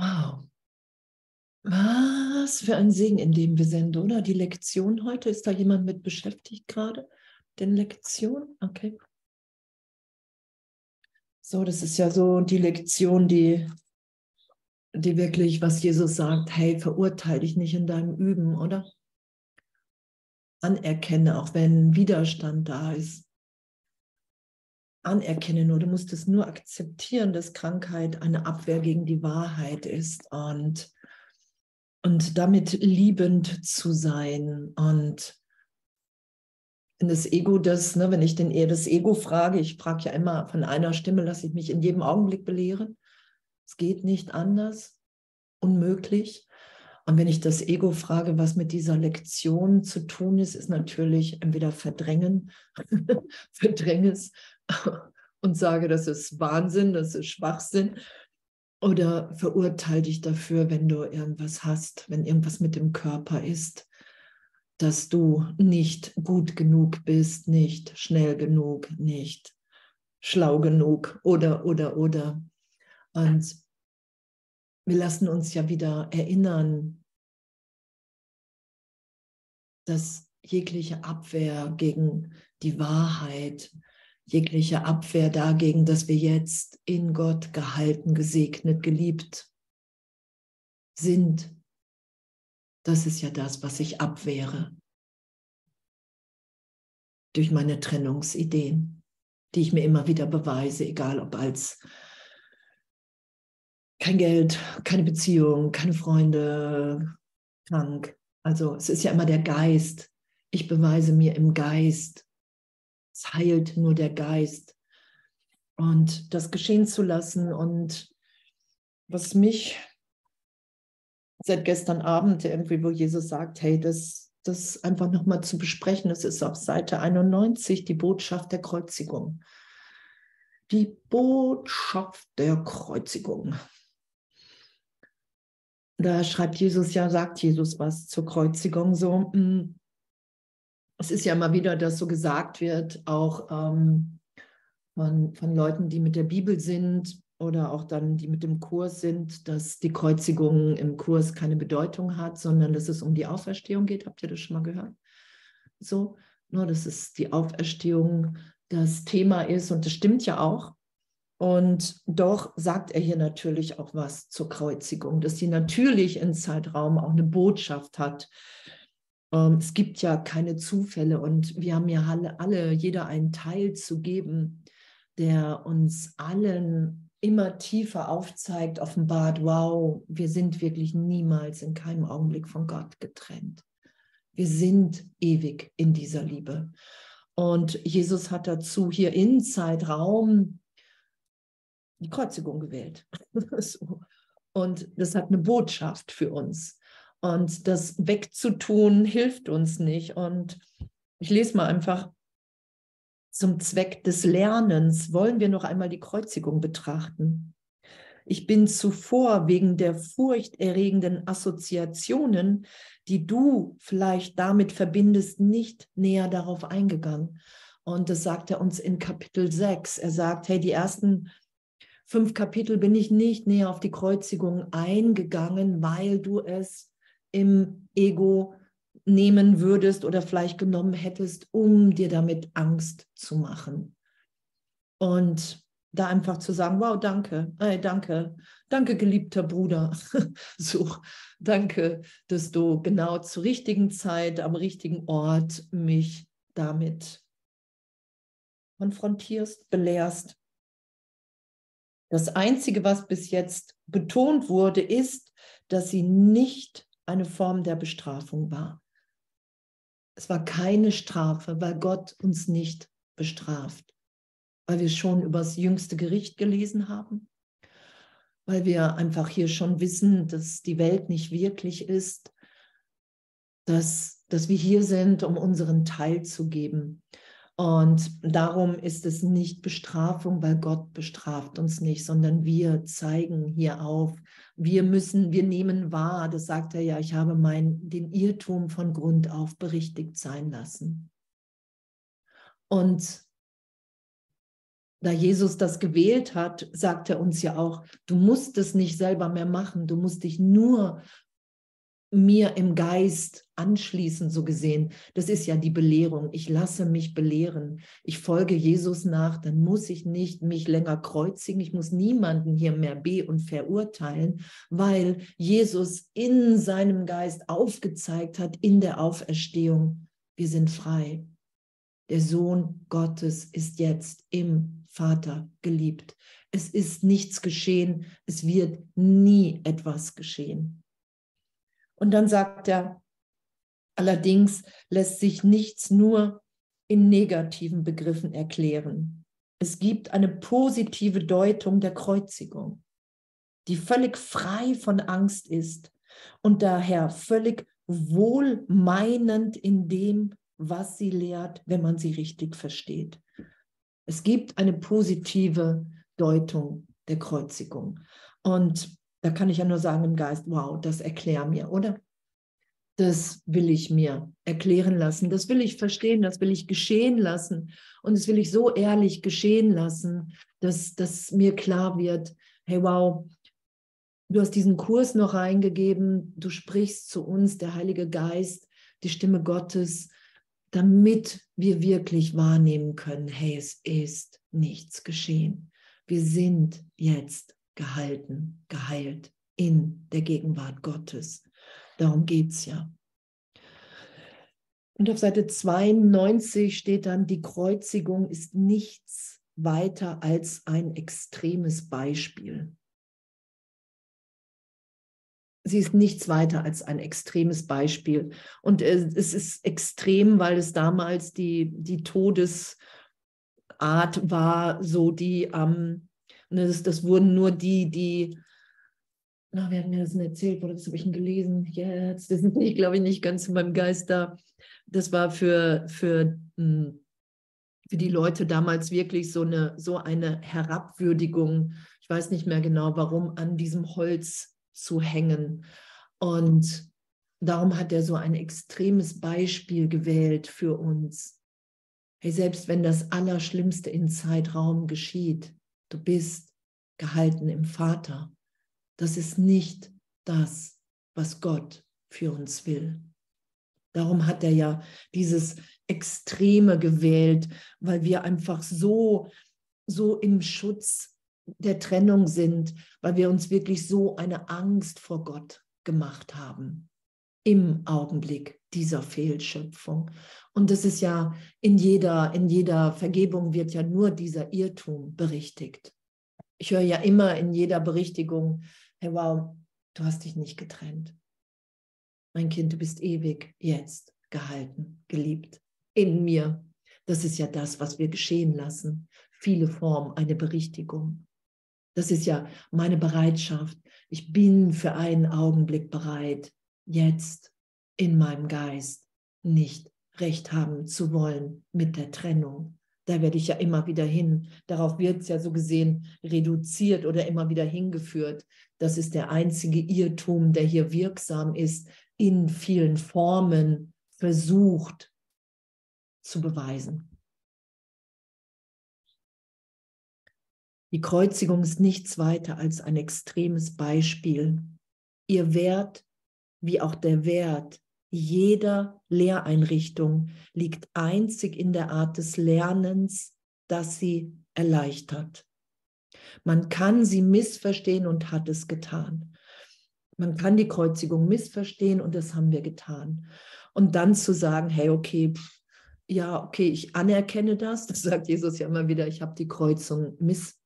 Wow. Was für ein Segen, in dem wir sind, oder? Die Lektion heute, ist da jemand mit beschäftigt gerade? Den Lektion? Okay. So, das ist ja so die Lektion, die, die wirklich, was Jesus sagt, hey, verurteile dich nicht in deinem Üben, oder? Anerkenne, auch wenn Widerstand da ist. Anerkenne nur, du musst es nur akzeptieren, dass Krankheit eine Abwehr gegen die Wahrheit ist und und damit liebend zu sein und das Ego, das, ne, wenn ich den das Ego frage, ich frage ja immer von einer Stimme, lasse ich mich in jedem Augenblick belehren. Es geht nicht anders, unmöglich. Und wenn ich das Ego frage, was mit dieser Lektion zu tun ist, ist natürlich entweder verdrängen, verdränge es und sage, das ist Wahnsinn, das ist Schwachsinn oder verurteile dich dafür, wenn du irgendwas hast, wenn irgendwas mit dem Körper ist, dass du nicht gut genug bist, nicht schnell genug, nicht schlau genug oder, oder, oder. Und wir lassen uns ja wieder erinnern, dass jegliche Abwehr gegen die Wahrheit, jegliche Abwehr dagegen, dass wir jetzt in Gott gehalten, gesegnet, geliebt sind. Das ist ja das, was ich abwehre durch meine Trennungsideen, die ich mir immer wieder beweise, egal ob als kein Geld, keine Beziehung, keine Freunde, krank. Also es ist ja immer der Geist. Ich beweise mir im Geist, es heilt nur der Geist. Und das geschehen zu lassen und was mich seit gestern Abend irgendwie, wo Jesus sagt, hey, das, das einfach nochmal zu besprechen, das ist auf Seite 91 die Botschaft der Kreuzigung. Die Botschaft der Kreuzigung. Da schreibt Jesus ja, sagt Jesus was zur Kreuzigung so. Hm, es ist ja immer wieder, dass so gesagt wird, auch ähm, von, von Leuten, die mit der Bibel sind oder auch dann, die mit dem Kurs sind, dass die Kreuzigung im Kurs keine Bedeutung hat, sondern dass es um die Auferstehung geht. Habt ihr das schon mal gehört? So, nur dass es die Auferstehung das Thema ist und das stimmt ja auch. Und doch sagt er hier natürlich auch was zur Kreuzigung, dass sie natürlich im Zeitraum auch eine Botschaft hat, es gibt ja keine Zufälle und wir haben ja alle, alle, jeder einen Teil zu geben, der uns allen immer tiefer aufzeigt, offenbart, wow, wir sind wirklich niemals in keinem Augenblick von Gott getrennt. Wir sind ewig in dieser Liebe. Und Jesus hat dazu hier in Zeitraum die Kreuzigung gewählt. Und das hat eine Botschaft für uns. Und das wegzutun hilft uns nicht. Und ich lese mal einfach zum Zweck des Lernens wollen wir noch einmal die Kreuzigung betrachten. Ich bin zuvor wegen der furchterregenden Assoziationen, die du vielleicht damit verbindest, nicht näher darauf eingegangen. Und das sagt er uns in Kapitel 6. Er sagt, hey, die ersten fünf Kapitel bin ich nicht näher auf die Kreuzigung eingegangen, weil du es im Ego nehmen würdest oder vielleicht genommen hättest, um dir damit Angst zu machen. Und da einfach zu sagen, wow, danke, hey, danke, danke, geliebter Bruder. so, danke, dass du genau zur richtigen Zeit, am richtigen Ort mich damit konfrontierst, belehrst. Das Einzige, was bis jetzt betont wurde, ist, dass sie nicht eine Form der Bestrafung war. Es war keine Strafe, weil Gott uns nicht bestraft, weil wir schon über das jüngste Gericht gelesen haben, weil wir einfach hier schon wissen, dass die Welt nicht wirklich ist, dass, dass wir hier sind, um unseren Teil zu geben. Und darum ist es nicht Bestrafung, weil Gott bestraft uns nicht, sondern wir zeigen hier auf. Wir müssen, wir nehmen wahr, das sagt er ja, ich habe mein, den Irrtum von Grund auf berichtigt sein lassen. Und da Jesus das gewählt hat, sagt er uns ja auch, du musst es nicht selber mehr machen, du musst dich nur mir im Geist anschließen, so gesehen. Das ist ja die Belehrung. Ich lasse mich belehren. Ich folge Jesus nach, dann muss ich nicht mich länger kreuzigen. Ich muss niemanden hier mehr be- und verurteilen, weil Jesus in seinem Geist aufgezeigt hat in der Auferstehung, wir sind frei. Der Sohn Gottes ist jetzt im Vater geliebt. Es ist nichts geschehen. Es wird nie etwas geschehen. Und dann sagt er, allerdings lässt sich nichts nur in negativen Begriffen erklären. Es gibt eine positive Deutung der Kreuzigung, die völlig frei von Angst ist und daher völlig wohlmeinend in dem, was sie lehrt, wenn man sie richtig versteht. Es gibt eine positive Deutung der Kreuzigung. Und da kann ich ja nur sagen im Geist, wow, das erklär mir, oder? Das will ich mir erklären lassen, das will ich verstehen, das will ich geschehen lassen. Und das will ich so ehrlich geschehen lassen, dass, dass mir klar wird, hey, wow, du hast diesen Kurs noch reingegeben, du sprichst zu uns, der Heilige Geist, die Stimme Gottes, damit wir wirklich wahrnehmen können, hey, es ist nichts geschehen. Wir sind jetzt gehalten, geheilt in der Gegenwart Gottes. Darum geht es ja. Und auf Seite 92 steht dann, die Kreuzigung ist nichts weiter als ein extremes Beispiel sie ist nichts weiter als ein extremes Beispiel. Und es ist extrem, weil es damals die, die Todesart war, so die, ähm, das, das wurden nur die, die, na, wer hat mir das denn erzählt? Oder das habe ich ihn gelesen? Jetzt, das ist nicht, glaube ich, nicht ganz in meinem Geist da. Das war für, für, hm, für die Leute damals wirklich so eine, so eine Herabwürdigung. Ich weiß nicht mehr genau, warum an diesem Holz zu hängen. Und darum hat er so ein extremes Beispiel gewählt für uns. Hey, selbst wenn das Allerschlimmste in Zeitraum geschieht, du bist gehalten im Vater. Das ist nicht das, was Gott für uns will. Darum hat er ja dieses Extreme gewählt, weil wir einfach so, so im Schutz der Trennung sind, weil wir uns wirklich so eine Angst vor Gott gemacht haben im Augenblick dieser Fehlschöpfung. Und das ist ja in jeder, in jeder Vergebung wird ja nur dieser Irrtum berichtigt. Ich höre ja immer in jeder Berichtigung, hey wow, du hast dich nicht getrennt. Mein Kind, du bist ewig jetzt gehalten, geliebt in mir. Das ist ja das, was wir geschehen lassen. Viele Formen, eine Berichtigung. Das ist ja meine Bereitschaft. Ich bin für einen Augenblick bereit, jetzt in meinem Geist nicht recht haben zu wollen mit der Trennung. Da werde ich ja immer wieder hin. Darauf wird es ja so gesehen reduziert oder immer wieder hingeführt. Das ist der einzige Irrtum, der hier wirksam ist, in vielen Formen versucht zu beweisen. Die Kreuzigung ist nichts weiter als ein extremes Beispiel. Ihr Wert, wie auch der Wert jeder Lehreinrichtung, liegt einzig in der Art des Lernens, das sie erleichtert. Man kann sie missverstehen und hat es getan. Man kann die Kreuzigung missverstehen und das haben wir getan. Und dann zu sagen, hey, okay, ja, okay, ich anerkenne das. Das sagt Jesus ja immer wieder, ich habe die Kreuzung missverstanden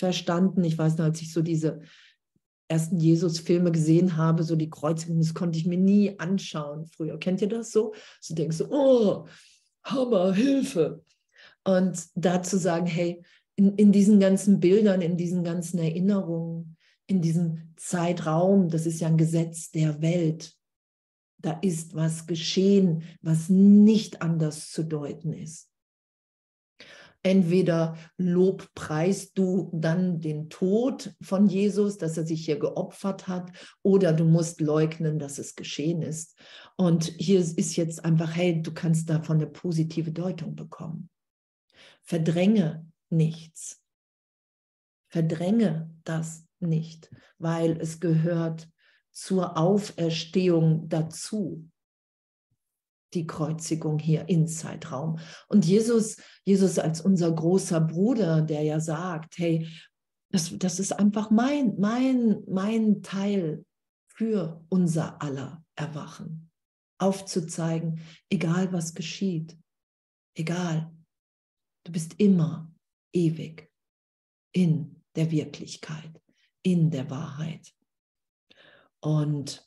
verstanden. Ich weiß noch, als ich so diese ersten Jesus-Filme gesehen habe, so die Kreuzigung, das konnte ich mir nie anschauen früher. Kennt ihr das so? So denkst du, oh, Hammer, Hilfe. Und da zu sagen, hey, in, in diesen ganzen Bildern, in diesen ganzen Erinnerungen, in diesem Zeitraum, das ist ja ein Gesetz der Welt, da ist was geschehen, was nicht anders zu deuten ist. Entweder lobpreist du dann den Tod von Jesus, dass er sich hier geopfert hat, oder du musst leugnen, dass es geschehen ist. Und hier ist jetzt einfach, hey, du kannst davon eine positive Deutung bekommen. Verdränge nichts. Verdränge das nicht, weil es gehört zur Auferstehung dazu. Die Kreuzigung hier im Zeitraum. Und Jesus, Jesus als unser großer Bruder, der ja sagt, hey, das, das ist einfach mein, mein, mein Teil für unser aller Erwachen. Aufzuzeigen, egal was geschieht, egal, du bist immer ewig in der Wirklichkeit, in der Wahrheit. Und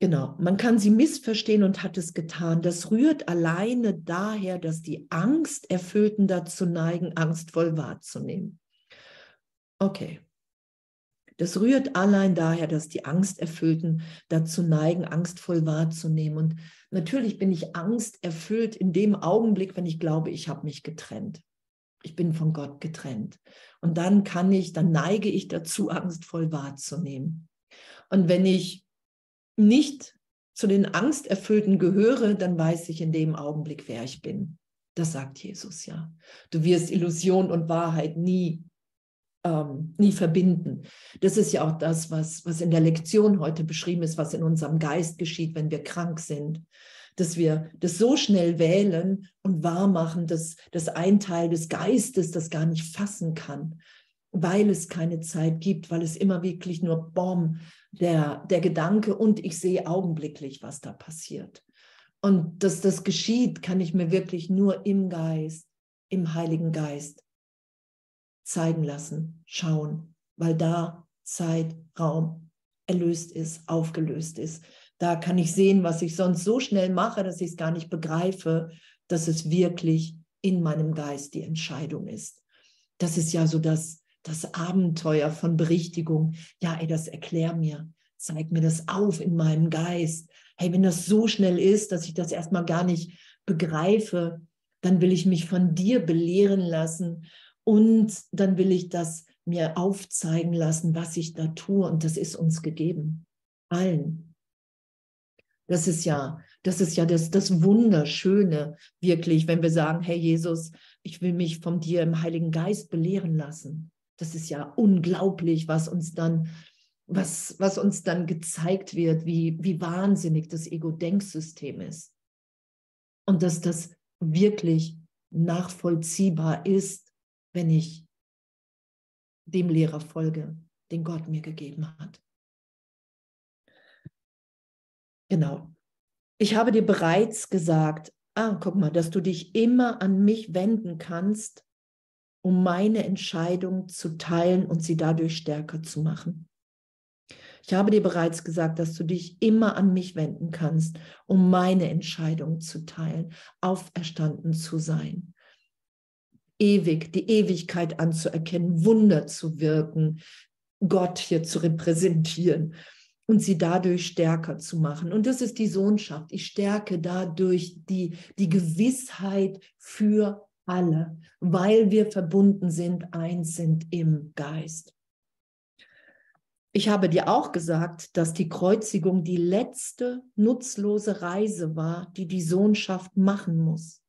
Genau, man kann sie missverstehen und hat es getan. Das rührt alleine daher, dass die Angsterfüllten dazu neigen, angstvoll wahrzunehmen. Okay. Das rührt allein daher, dass die Angsterfüllten dazu neigen, angstvoll wahrzunehmen. Und natürlich bin ich angsterfüllt in dem Augenblick, wenn ich glaube, ich habe mich getrennt. Ich bin von Gott getrennt. Und dann kann ich, dann neige ich dazu, angstvoll wahrzunehmen. Und wenn ich nicht zu den Angsterfüllten gehöre, dann weiß ich in dem Augenblick, wer ich bin. Das sagt Jesus ja. Du wirst Illusion und Wahrheit nie, ähm, nie verbinden. Das ist ja auch das, was, was in der Lektion heute beschrieben ist, was in unserem Geist geschieht, wenn wir krank sind. Dass wir das so schnell wählen und wahrmachen, dass, dass ein Teil des Geistes das gar nicht fassen kann, weil es keine Zeit gibt, weil es immer wirklich nur Bomb, der, der Gedanke und ich sehe augenblicklich, was da passiert. Und dass das geschieht, kann ich mir wirklich nur im Geist, im Heiligen Geist zeigen lassen, schauen, weil da Zeit, Raum erlöst ist, aufgelöst ist. Da kann ich sehen, was ich sonst so schnell mache, dass ich es gar nicht begreife, dass es wirklich in meinem Geist die Entscheidung ist. Das ist ja so das, das Abenteuer von Berichtigung. Ja, ey, das erklär mir. Zeig mir das auf in meinem Geist. Hey, wenn das so schnell ist, dass ich das erstmal gar nicht begreife, dann will ich mich von dir belehren lassen und dann will ich das mir aufzeigen lassen, was ich da tue. Und das ist uns gegeben. Allen. Das ist ja, das ist ja das, das Wunderschöne, wirklich, wenn wir sagen, hey Jesus, ich will mich von dir im Heiligen Geist belehren lassen. Das ist ja unglaublich, was uns dann, was, was uns dann gezeigt wird, wie, wie wahnsinnig das Ego-Denksystem ist. Und dass das wirklich nachvollziehbar ist, wenn ich dem Lehrer folge, den Gott mir gegeben hat. Genau. Ich habe dir bereits gesagt, ah, guck mal, dass du dich immer an mich wenden kannst, um meine Entscheidung zu teilen und sie dadurch stärker zu machen. Ich habe dir bereits gesagt, dass du dich immer an mich wenden kannst, um meine Entscheidung zu teilen, auferstanden zu sein. Ewig, die Ewigkeit anzuerkennen, Wunder zu wirken, Gott hier zu repräsentieren und sie dadurch stärker zu machen. Und das ist die Sohnschaft. Ich stärke dadurch die, die Gewissheit für alle, weil wir verbunden sind, eins sind im Geist. Ich habe dir auch gesagt, dass die Kreuzigung die letzte nutzlose Reise war, die die Sohnschaft machen muss.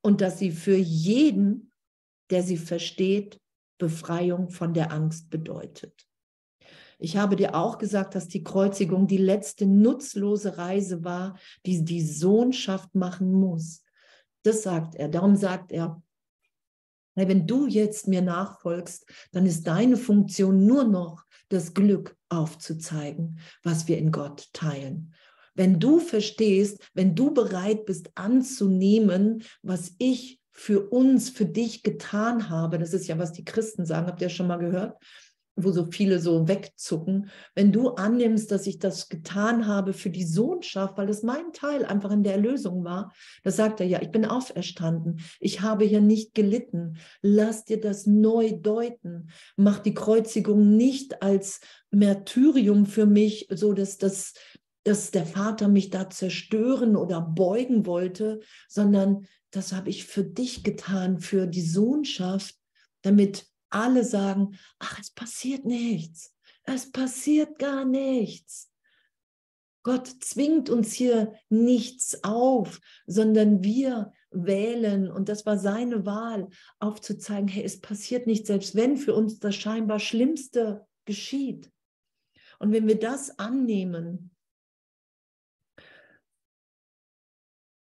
Und dass sie für jeden, der sie versteht, Befreiung von der Angst bedeutet. Ich habe dir auch gesagt, dass die Kreuzigung die letzte nutzlose Reise war, die die Sohnschaft machen muss. Das sagt er. Darum sagt er, wenn du jetzt mir nachfolgst, dann ist deine Funktion nur noch das Glück aufzuzeigen, was wir in Gott teilen. Wenn du verstehst, wenn du bereit bist anzunehmen, was ich für uns, für dich getan habe, das ist ja, was die Christen sagen, habt ihr schon mal gehört? Wo so viele so wegzucken, wenn du annimmst, dass ich das getan habe für die Sohnschaft, weil das mein Teil einfach in der Erlösung war, da sagt er ja, ich bin auferstanden, ich habe hier nicht gelitten, lass dir das neu deuten, mach die Kreuzigung nicht als Märtyrium für mich, so dass das dass der Vater mich da zerstören oder beugen wollte, sondern das habe ich für dich getan, für die Sohnschaft, damit alle sagen, ach, es passiert nichts. Es passiert gar nichts. Gott zwingt uns hier nichts auf, sondern wir wählen und das war seine Wahl, aufzuzeigen, hey, es passiert nicht, selbst wenn für uns das scheinbar Schlimmste geschieht. Und wenn wir das annehmen,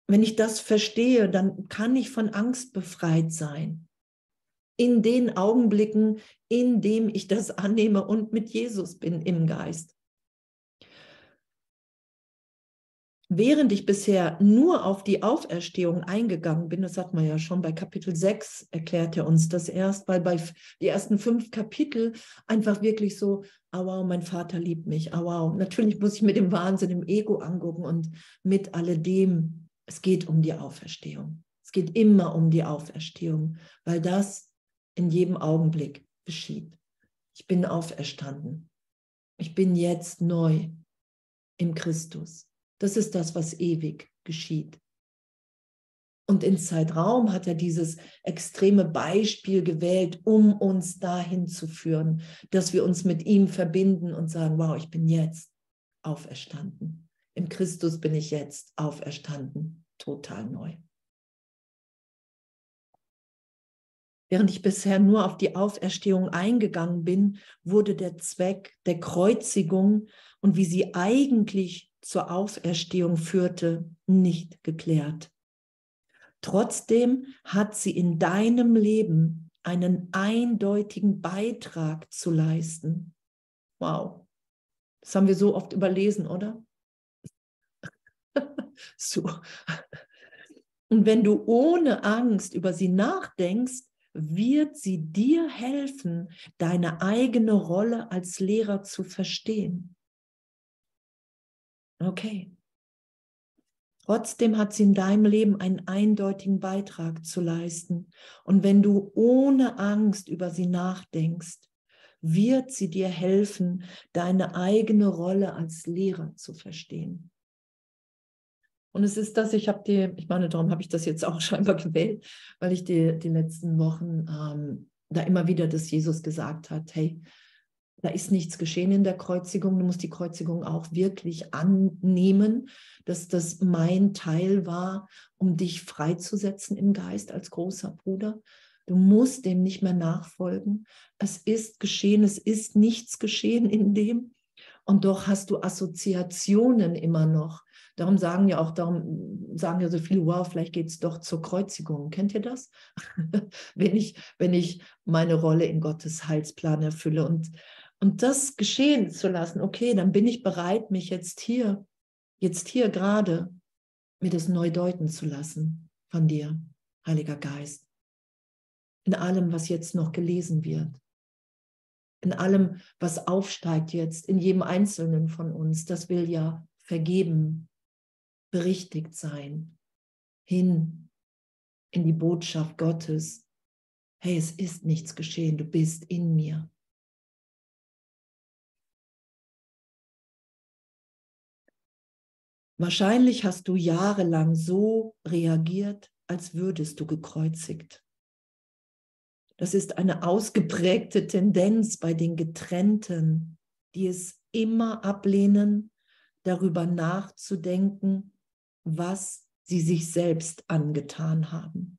wenn ich das verstehe, dann kann ich von Angst befreit sein. In den Augenblicken, in dem ich das annehme und mit Jesus bin im Geist. Während ich bisher nur auf die Auferstehung eingegangen bin, das hat man ja schon bei Kapitel 6 erklärt er uns das erst, weil bei die ersten fünf Kapitel einfach wirklich so, oh wow, mein Vater liebt mich, oh wow. Natürlich muss ich mit dem Wahnsinn im Ego angucken und mit alledem. Es geht um die Auferstehung. Es geht immer um die Auferstehung, weil das in jedem Augenblick geschieht. Ich bin auferstanden. Ich bin jetzt neu im Christus. Das ist das, was ewig geschieht. Und in Zeitraum hat er dieses extreme Beispiel gewählt, um uns dahin zu führen, dass wir uns mit ihm verbinden und sagen, wow, ich bin jetzt auferstanden. Im Christus bin ich jetzt auferstanden, total neu. Während ich bisher nur auf die Auferstehung eingegangen bin, wurde der Zweck der Kreuzigung und wie sie eigentlich zur Auferstehung führte, nicht geklärt. Trotzdem hat sie in deinem Leben einen eindeutigen Beitrag zu leisten. Wow, das haben wir so oft überlesen, oder? so. Und wenn du ohne Angst über sie nachdenkst, wird sie dir helfen, deine eigene Rolle als Lehrer zu verstehen. Okay. Trotzdem hat sie in deinem Leben einen eindeutigen Beitrag zu leisten. Und wenn du ohne Angst über sie nachdenkst, wird sie dir helfen, deine eigene Rolle als Lehrer zu verstehen. Und es ist das, ich habe die, ich meine, darum habe ich das jetzt auch scheinbar gewählt, weil ich die, die letzten Wochen ähm, da immer wieder das Jesus gesagt hat, hey, da ist nichts geschehen in der Kreuzigung. Du musst die Kreuzigung auch wirklich annehmen, dass das mein Teil war, um dich freizusetzen im Geist als großer Bruder. Du musst dem nicht mehr nachfolgen. Es ist geschehen, es ist nichts geschehen in dem. Und doch hast du Assoziationen immer noch. Darum sagen ja auch, darum sagen ja so viele, wow, vielleicht geht es doch zur Kreuzigung. Kennt ihr das? wenn, ich, wenn ich meine Rolle in Gottes Heilsplan erfülle. Und und das geschehen zu lassen, okay, dann bin ich bereit, mich jetzt hier, jetzt hier gerade, mir das neu deuten zu lassen von dir, Heiliger Geist. In allem, was jetzt noch gelesen wird. In allem, was aufsteigt jetzt, in jedem Einzelnen von uns. Das will ja vergeben, berichtigt sein, hin in die Botschaft Gottes. Hey, es ist nichts geschehen, du bist in mir. Wahrscheinlich hast du jahrelang so reagiert, als würdest du gekreuzigt. Das ist eine ausgeprägte Tendenz bei den Getrennten, die es immer ablehnen, darüber nachzudenken, was sie sich selbst angetan haben.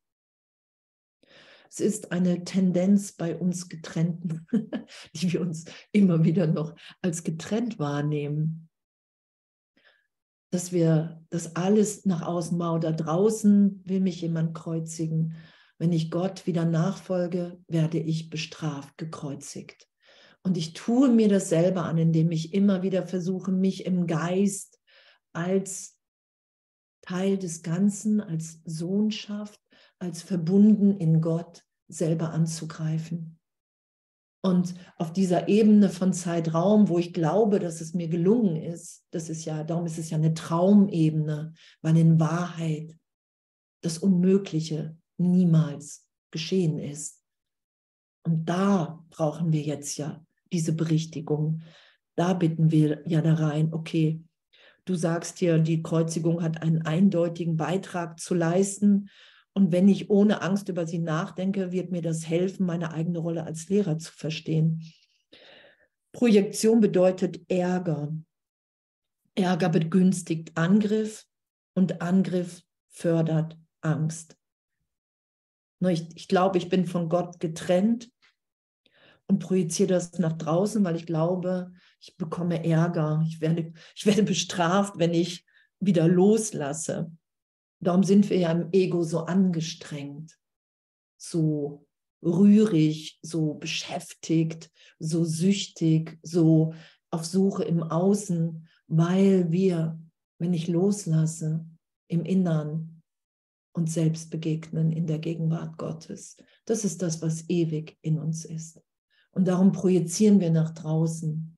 Es ist eine Tendenz bei uns Getrennten, die wir uns immer wieder noch als getrennt wahrnehmen dass wir das alles nach außen mau. Da draußen will mich jemand kreuzigen. Wenn ich Gott wieder nachfolge, werde ich bestraft, gekreuzigt. Und ich tue mir das selber an, indem ich immer wieder versuche, mich im Geist als Teil des Ganzen, als Sohnschaft, als verbunden in Gott selber anzugreifen. Und auf dieser Ebene von Zeitraum, wo ich glaube, dass es mir gelungen ist, das ist ja, darum ist es ja eine Traumebene, weil in Wahrheit das Unmögliche niemals geschehen ist. Und da brauchen wir jetzt ja diese Berichtigung. Da bitten wir ja da rein, okay, du sagst hier, die Kreuzigung hat einen eindeutigen Beitrag zu leisten und wenn ich ohne Angst über sie nachdenke, wird mir das helfen, meine eigene Rolle als Lehrer zu verstehen. Projektion bedeutet Ärger. Ärger begünstigt Angriff und Angriff fördert Angst. Ich, ich glaube, ich bin von Gott getrennt und projiziere das nach draußen, weil ich glaube, ich bekomme Ärger, ich werde, ich werde bestraft, wenn ich wieder loslasse. Darum sind wir ja im Ego so angestrengt, so rührig, so beschäftigt, so süchtig, so auf Suche im Außen, weil wir, wenn ich loslasse, im Innern uns selbst begegnen in der Gegenwart Gottes. Das ist das, was ewig in uns ist. Und darum projizieren wir nach draußen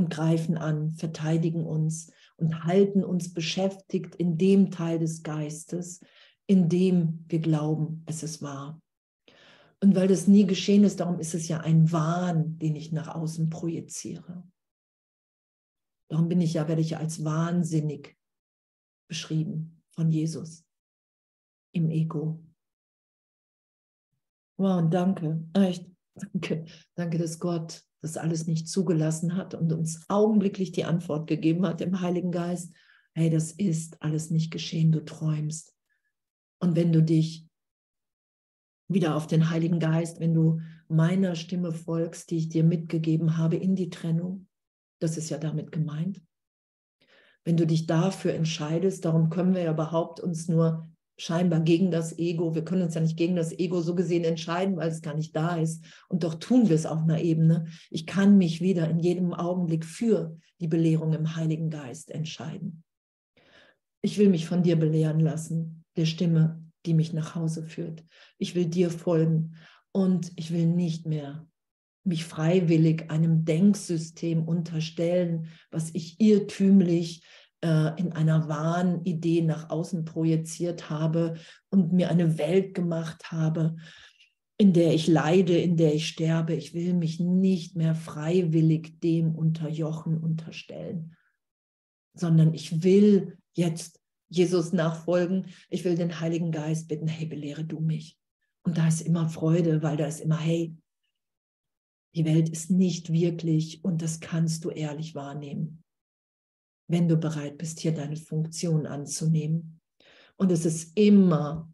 und greifen an, verteidigen uns und halten uns beschäftigt in dem Teil des Geistes, in dem wir glauben, es ist wahr. Und weil das nie geschehen ist, darum ist es ja ein Wahn, den ich nach außen projiziere. Darum bin ich ja, werde ich ja als wahnsinnig beschrieben von Jesus im Ego. Wow, danke, echt, danke, danke, dass Gott das alles nicht zugelassen hat und uns augenblicklich die Antwort gegeben hat im Heiligen Geist. Hey, das ist alles nicht geschehen, du träumst. Und wenn du dich wieder auf den Heiligen Geist, wenn du meiner Stimme folgst, die ich dir mitgegeben habe in die Trennung, das ist ja damit gemeint. Wenn du dich dafür entscheidest, darum können wir ja überhaupt uns nur scheinbar gegen das Ego, wir können uns ja nicht gegen das Ego so gesehen entscheiden, weil es gar nicht da ist. Und doch tun wir es auf einer Ebene. Ich kann mich wieder in jedem Augenblick für die Belehrung im Heiligen Geist entscheiden. Ich will mich von dir belehren lassen, der Stimme, die mich nach Hause führt. Ich will dir folgen und ich will nicht mehr mich freiwillig einem Denksystem unterstellen, was ich irrtümlich in einer wahren Idee nach außen projiziert habe und mir eine Welt gemacht habe, in der ich leide, in der ich sterbe. Ich will mich nicht mehr freiwillig dem unterjochen, unterstellen, sondern ich will jetzt Jesus nachfolgen. Ich will den Heiligen Geist bitten, hey, belehre du mich. Und da ist immer Freude, weil da ist immer, hey, die Welt ist nicht wirklich und das kannst du ehrlich wahrnehmen, wenn du bereit bist, hier deine Funktion anzunehmen. Und es ist immer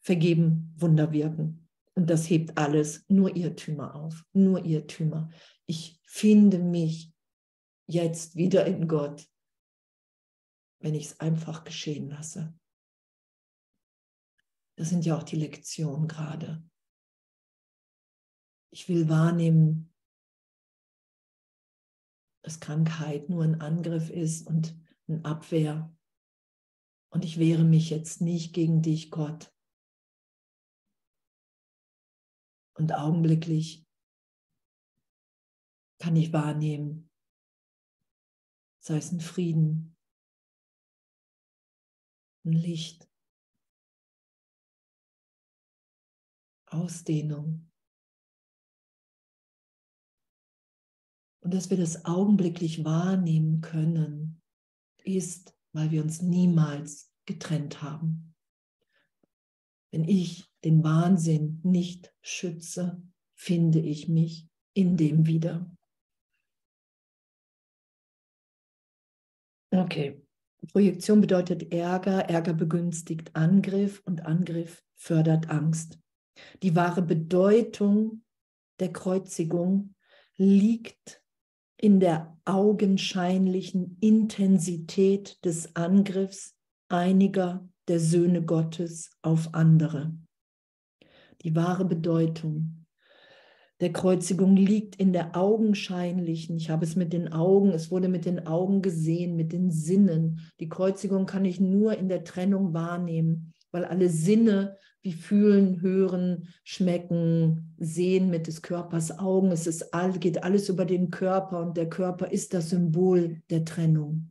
vergeben, Wunder wirken. Und das hebt alles, nur Irrtümer auf, nur Irrtümer. Ich finde mich jetzt wieder in Gott wenn ich es einfach geschehen lasse. Das sind ja auch die Lektionen gerade. Ich will wahrnehmen, dass Krankheit nur ein Angriff ist und eine Abwehr. Und ich wehre mich jetzt nicht gegen dich, Gott. Und augenblicklich kann ich wahrnehmen, sei es ein Frieden, ein Licht, Ausdehnung. Und dass wir das augenblicklich wahrnehmen können, ist, weil wir uns niemals getrennt haben. Wenn ich den Wahnsinn nicht schütze, finde ich mich in dem wieder. Okay. Projektion bedeutet Ärger, Ärger begünstigt Angriff und Angriff fördert Angst. Die wahre Bedeutung der Kreuzigung liegt in der augenscheinlichen Intensität des Angriffs einiger der Söhne Gottes auf andere. Die wahre Bedeutung der Kreuzigung liegt in der augenscheinlichen, ich habe es mit den Augen, es wurde mit den Augen gesehen, mit den Sinnen. Die Kreuzigung kann ich nur in der Trennung wahrnehmen, weil alle Sinne wie fühlen, hören, schmecken, sehen mit des Körpers Augen, es ist all, geht alles über den Körper und der Körper ist das Symbol der Trennung.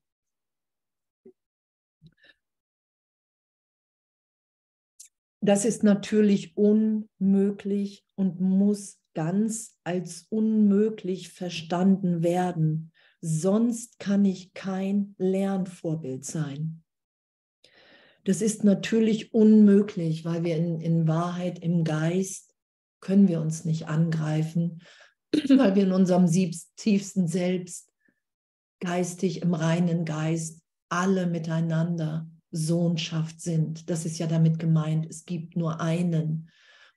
Das ist natürlich unmöglich und muss ganz als unmöglich verstanden werden. Sonst kann ich kein Lernvorbild sein. Das ist natürlich unmöglich, weil wir in, in Wahrheit im Geist können wir uns nicht angreifen, weil wir in unserem tiefsten Selbst geistig im reinen Geist alle miteinander Sohnschaft sind. Das ist ja damit gemeint, es gibt nur einen.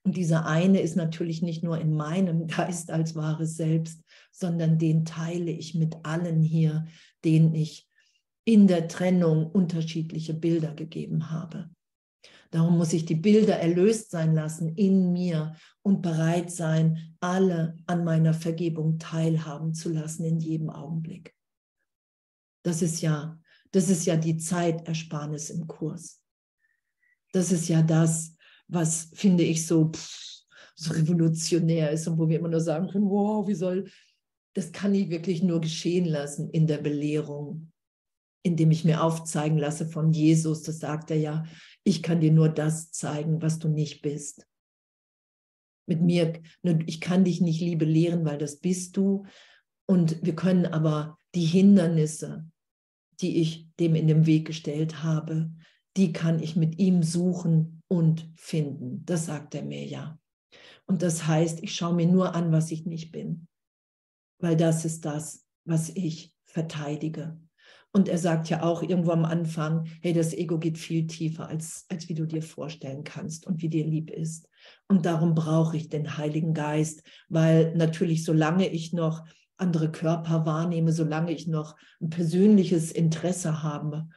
Und dieser eine ist natürlich nicht nur in meinem Geist als wahres Selbst, sondern den teile ich mit allen hier, denen ich in der Trennung unterschiedliche Bilder gegeben habe. Darum muss ich die Bilder erlöst sein lassen in mir und bereit sein, alle an meiner Vergebung teilhaben zu lassen in jedem Augenblick. Das ist ja, das ist ja die Zeitersparnis im Kurs. Das ist ja das, was finde ich so, pff, so revolutionär ist und wo wir immer nur sagen können, wow, wie soll, das kann ich wirklich nur geschehen lassen in der Belehrung, indem ich mir aufzeigen lasse von Jesus. Das sagt er ja, ich kann dir nur das zeigen, was du nicht bist. Mit mir, ich kann dich nicht Liebe lehren, weil das bist du. Und wir können aber die Hindernisse, die ich dem in den Weg gestellt habe, die kann ich mit ihm suchen und finden. Das sagt er mir ja. Und das heißt, ich schaue mir nur an, was ich nicht bin, weil das ist das, was ich verteidige. Und er sagt ja auch irgendwo am Anfang, hey, das Ego geht viel tiefer, als, als wie du dir vorstellen kannst und wie dir lieb ist. Und darum brauche ich den Heiligen Geist, weil natürlich, solange ich noch andere Körper wahrnehme, solange ich noch ein persönliches Interesse habe.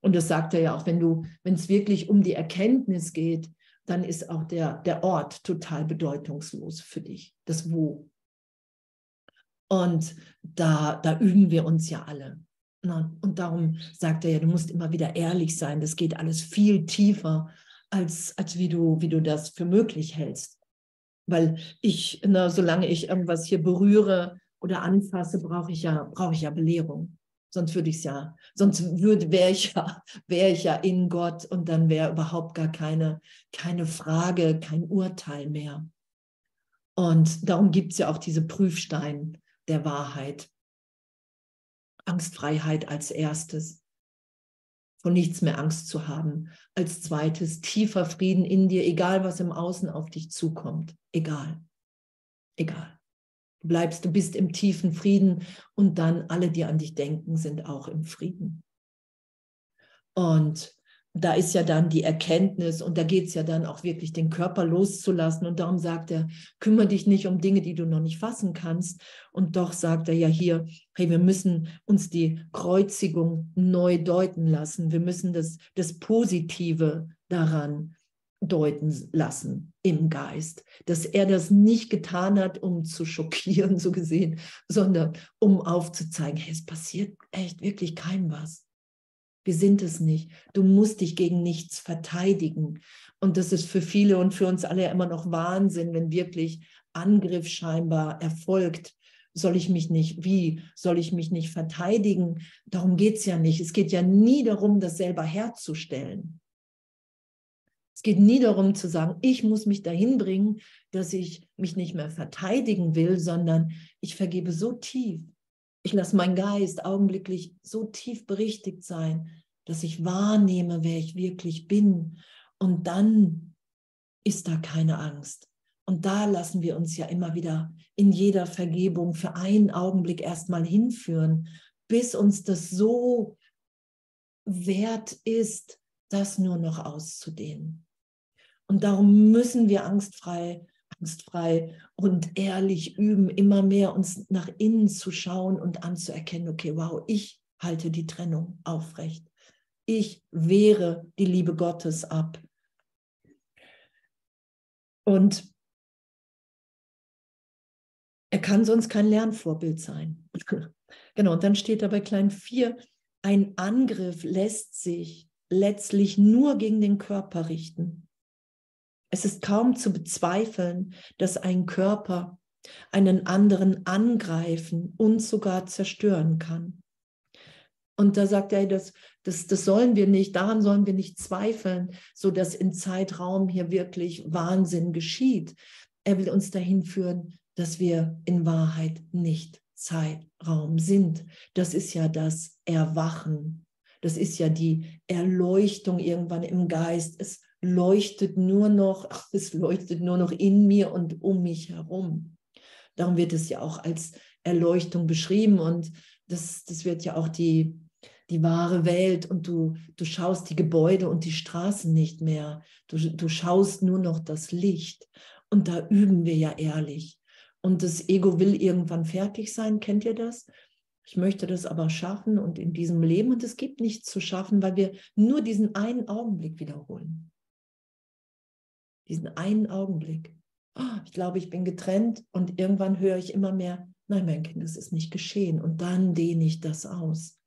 Und das sagt er ja auch, wenn du, wenn es wirklich um die Erkenntnis geht, dann ist auch der, der Ort total bedeutungslos für dich, das Wo. Und da, da üben wir uns ja alle. Und darum sagt er ja, du musst immer wieder ehrlich sein. Das geht alles viel tiefer, als, als wie, du, wie du das für möglich hältst. Weil ich, na, solange ich irgendwas hier berühre oder anfasse, brauche ich ja, brauche ich ja Belehrung. Sonst würde ich es ja, sonst wäre ich ja, wäre ich ja in Gott und dann wäre überhaupt gar keine, keine Frage, kein Urteil mehr. Und darum gibt es ja auch diese Prüfstein der Wahrheit. Angstfreiheit als erstes, von nichts mehr Angst zu haben. Als zweites tiefer Frieden in dir, egal was im Außen auf dich zukommt. Egal. Egal. Du bleibst, du bist im tiefen Frieden und dann alle, die an dich denken, sind auch im Frieden. Und da ist ja dann die Erkenntnis und da geht es ja dann auch wirklich, den Körper loszulassen. Und darum sagt er, kümmere dich nicht um Dinge, die du noch nicht fassen kannst. Und doch sagt er ja hier, hey, wir müssen uns die Kreuzigung neu deuten lassen. Wir müssen das, das Positive daran deuten lassen im Geist, dass er das nicht getan hat, um zu schockieren, so gesehen, sondern um aufzuzeigen, hey, es passiert echt wirklich kein was. Wir sind es nicht. Du musst dich gegen nichts verteidigen. Und das ist für viele und für uns alle immer noch Wahnsinn, wenn wirklich Angriff scheinbar erfolgt. Soll ich mich nicht, wie soll ich mich nicht verteidigen? Darum geht es ja nicht. Es geht ja nie darum, das selber herzustellen. Es geht nie darum zu sagen, ich muss mich dahin bringen, dass ich mich nicht mehr verteidigen will, sondern ich vergebe so tief, ich lasse meinen Geist augenblicklich so tief berichtigt sein, dass ich wahrnehme, wer ich wirklich bin. Und dann ist da keine Angst. Und da lassen wir uns ja immer wieder in jeder Vergebung für einen Augenblick erstmal hinführen, bis uns das so wert ist, das nur noch auszudehnen. Und darum müssen wir angstfrei angstfrei und ehrlich üben, immer mehr uns nach innen zu schauen und anzuerkennen, okay, wow, ich halte die Trennung aufrecht. Ich wehre die Liebe Gottes ab. Und er kann sonst kein Lernvorbild sein. genau, und dann steht da bei klein 4, ein Angriff lässt sich letztlich nur gegen den Körper richten. Es ist kaum zu bezweifeln, dass ein Körper einen anderen angreifen und sogar zerstören kann. Und da sagt er, das, das, das sollen wir nicht, daran sollen wir nicht zweifeln, so dass in Zeitraum hier wirklich Wahnsinn geschieht. Er will uns dahin führen, dass wir in Wahrheit nicht Zeitraum sind. Das ist ja das Erwachen. Das ist ja die Erleuchtung irgendwann im Geist. Es leuchtet nur noch, es leuchtet nur noch in mir und um mich herum. Darum wird es ja auch als Erleuchtung beschrieben und das, das wird ja auch die, die wahre Welt und du, du schaust die Gebäude und die Straßen nicht mehr. Du, du schaust nur noch das Licht. Und da üben wir ja ehrlich. Und das Ego will irgendwann fertig sein. Kennt ihr das? Ich möchte das aber schaffen und in diesem Leben. Und es gibt nichts zu schaffen, weil wir nur diesen einen Augenblick wiederholen. Diesen einen Augenblick. Oh, ich glaube, ich bin getrennt und irgendwann höre ich immer mehr, nein, mein Kind, es ist nicht geschehen. Und dann dehne ich das aus.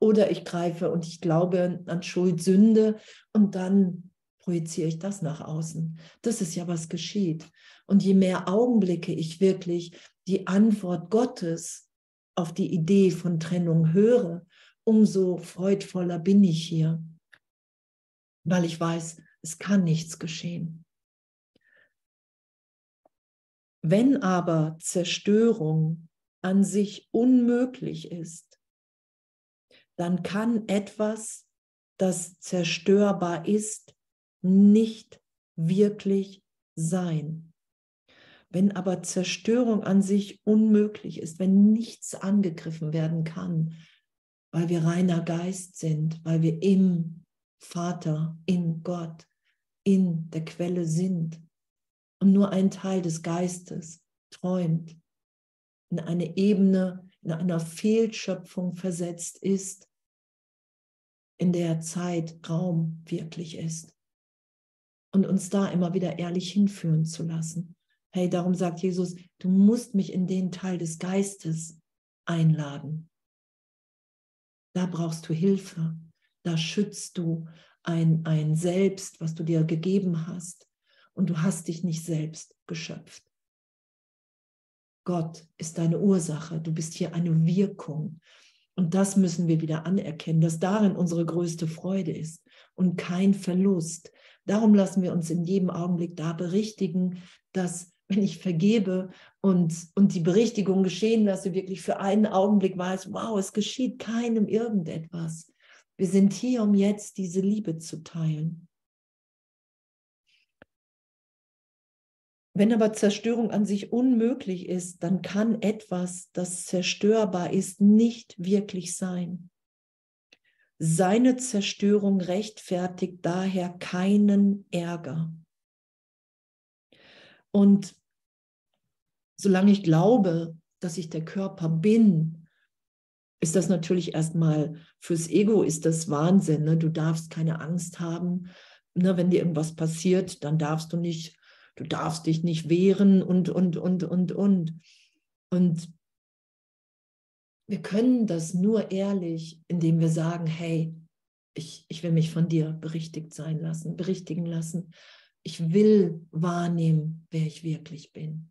Oder ich greife und ich glaube an Schuld, Sünde und dann projiziere ich das nach außen. Das ist ja, was geschieht. Und je mehr Augenblicke ich wirklich die Antwort Gottes auf die Idee von Trennung höre, umso freudvoller bin ich hier, weil ich weiß, es kann nichts geschehen. Wenn aber Zerstörung an sich unmöglich ist, dann kann etwas, das zerstörbar ist, nicht wirklich sein. Wenn aber Zerstörung an sich unmöglich ist, wenn nichts angegriffen werden kann, weil wir reiner Geist sind, weil wir im Vater, in Gott, in der Quelle sind und nur ein Teil des Geistes träumt, in eine Ebene, in einer Fehlschöpfung versetzt ist, in der Zeit, Raum wirklich ist und uns da immer wieder ehrlich hinführen zu lassen. Hey, darum sagt Jesus, du musst mich in den Teil des Geistes einladen. Da brauchst du Hilfe. Da schützt du ein, ein Selbst, was du dir gegeben hast. Und du hast dich nicht selbst geschöpft. Gott ist deine Ursache. Du bist hier eine Wirkung. Und das müssen wir wieder anerkennen, dass darin unsere größte Freude ist und kein Verlust, Darum lassen wir uns in jedem Augenblick da berichtigen, dass wenn ich vergebe und, und die Berichtigung geschehen lasse, wirklich für einen Augenblick weiß, wow, es geschieht keinem irgendetwas. Wir sind hier, um jetzt diese Liebe zu teilen. Wenn aber Zerstörung an sich unmöglich ist, dann kann etwas, das zerstörbar ist, nicht wirklich sein. Seine Zerstörung rechtfertigt daher keinen Ärger. Und solange ich glaube, dass ich der Körper bin, ist das natürlich erstmal fürs Ego ist das Wahnsinn. Ne? Du darfst keine Angst haben. Ne? Wenn dir irgendwas passiert, dann darfst du nicht, du darfst dich nicht wehren und, und, und, und, und. Und wir können das nur ehrlich, indem wir sagen, hey, ich, ich will mich von dir berichtigt sein lassen, berichtigen lassen. Ich will wahrnehmen, wer ich wirklich bin.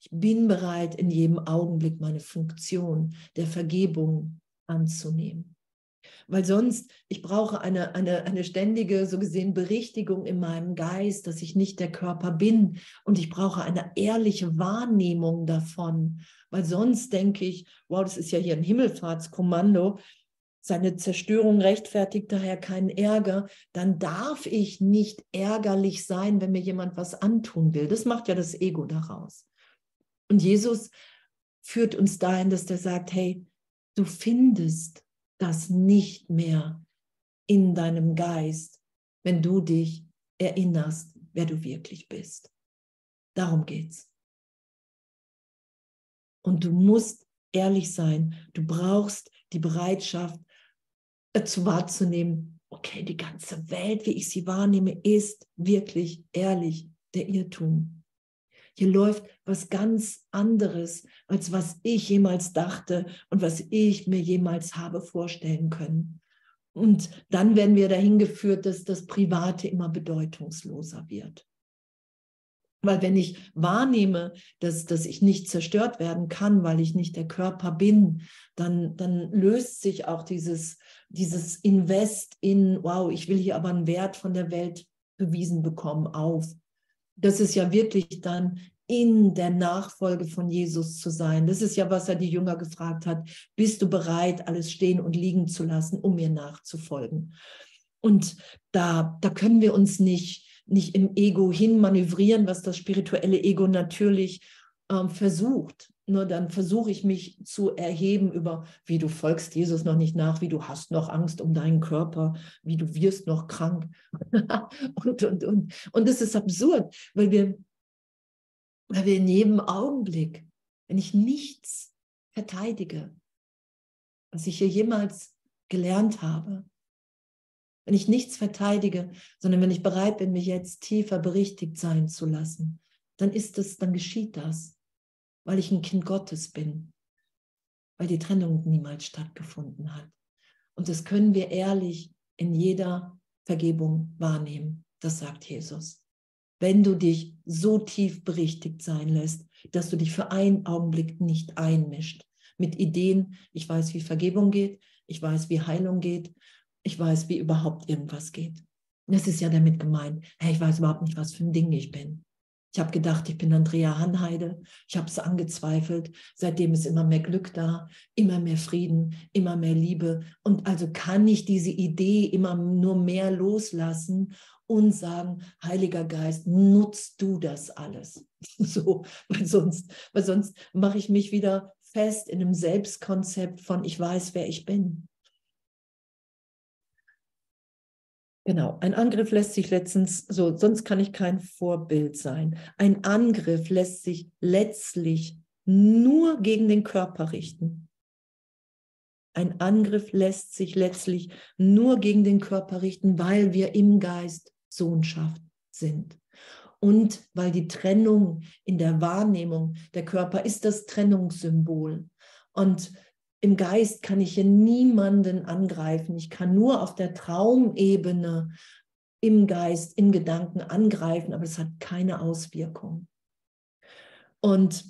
Ich bin bereit, in jedem Augenblick meine Funktion der Vergebung anzunehmen. Weil sonst, ich brauche eine, eine, eine ständige, so gesehen, Berichtigung in meinem Geist, dass ich nicht der Körper bin. Und ich brauche eine ehrliche Wahrnehmung davon. Weil sonst denke ich, wow, das ist ja hier ein Himmelfahrtskommando. Seine Zerstörung rechtfertigt daher keinen Ärger. Dann darf ich nicht ärgerlich sein, wenn mir jemand was antun will. Das macht ja das Ego daraus. Und Jesus führt uns dahin, dass er sagt, hey, du findest das nicht mehr in deinem Geist, wenn du dich erinnerst, wer du wirklich bist. Darum geht's. Und du musst ehrlich sein. Du brauchst die Bereitschaft äh, zu wahrzunehmen, okay, die ganze Welt, wie ich sie wahrnehme, ist wirklich ehrlich der Irrtum. Hier läuft was ganz anderes, als was ich jemals dachte und was ich mir jemals habe vorstellen können. Und dann werden wir dahin geführt, dass das Private immer bedeutungsloser wird. Weil wenn ich wahrnehme, dass, dass ich nicht zerstört werden kann, weil ich nicht der Körper bin, dann, dann löst sich auch dieses, dieses Invest in, wow, ich will hier aber einen Wert von der Welt bewiesen bekommen, auf das ist ja wirklich dann in der Nachfolge von Jesus zu sein. Das ist ja, was er die Jünger gefragt hat. Bist du bereit, alles stehen und liegen zu lassen, um mir nachzufolgen? Und da, da können wir uns nicht, nicht im Ego hinmanövrieren, was das spirituelle Ego natürlich ähm, versucht. Nur dann versuche ich mich zu erheben über, wie du folgst Jesus noch nicht nach, wie du hast noch Angst um deinen Körper, wie du wirst noch krank. und, und, und. Und das ist absurd, weil wir, weil wir in jedem Augenblick, wenn ich nichts verteidige, was ich hier jemals gelernt habe, wenn ich nichts verteidige, sondern wenn ich bereit bin, mich jetzt tiefer berichtigt sein zu lassen, dann ist es, dann geschieht das weil ich ein Kind Gottes bin, weil die Trennung niemals stattgefunden hat. Und das können wir ehrlich in jeder Vergebung wahrnehmen. Das sagt Jesus. Wenn du dich so tief berichtigt sein lässt, dass du dich für einen Augenblick nicht einmischt mit Ideen, ich weiß, wie Vergebung geht, ich weiß, wie Heilung geht, ich weiß, wie überhaupt irgendwas geht. Das ist ja damit gemeint, hey, ich weiß überhaupt nicht, was für ein Ding ich bin. Ich habe gedacht, ich bin Andrea Hanheide. Ich habe es angezweifelt. Seitdem ist immer mehr Glück da, immer mehr Frieden, immer mehr Liebe. Und also kann ich diese Idee immer nur mehr loslassen und sagen, Heiliger Geist, nutzt du das alles. So, weil sonst, weil sonst mache ich mich wieder fest in einem Selbstkonzept von ich weiß, wer ich bin. Genau, ein Angriff lässt sich letztens, so, sonst kann ich kein Vorbild sein. Ein Angriff lässt sich letztlich nur gegen den Körper richten. Ein Angriff lässt sich letztlich nur gegen den Körper richten, weil wir im Geist Sohnschaft sind. Und weil die Trennung in der Wahrnehmung der Körper ist das Trennungssymbol. Und im Geist kann ich hier niemanden angreifen. Ich kann nur auf der Traumebene im Geist, in Gedanken angreifen, aber es hat keine Auswirkung. Und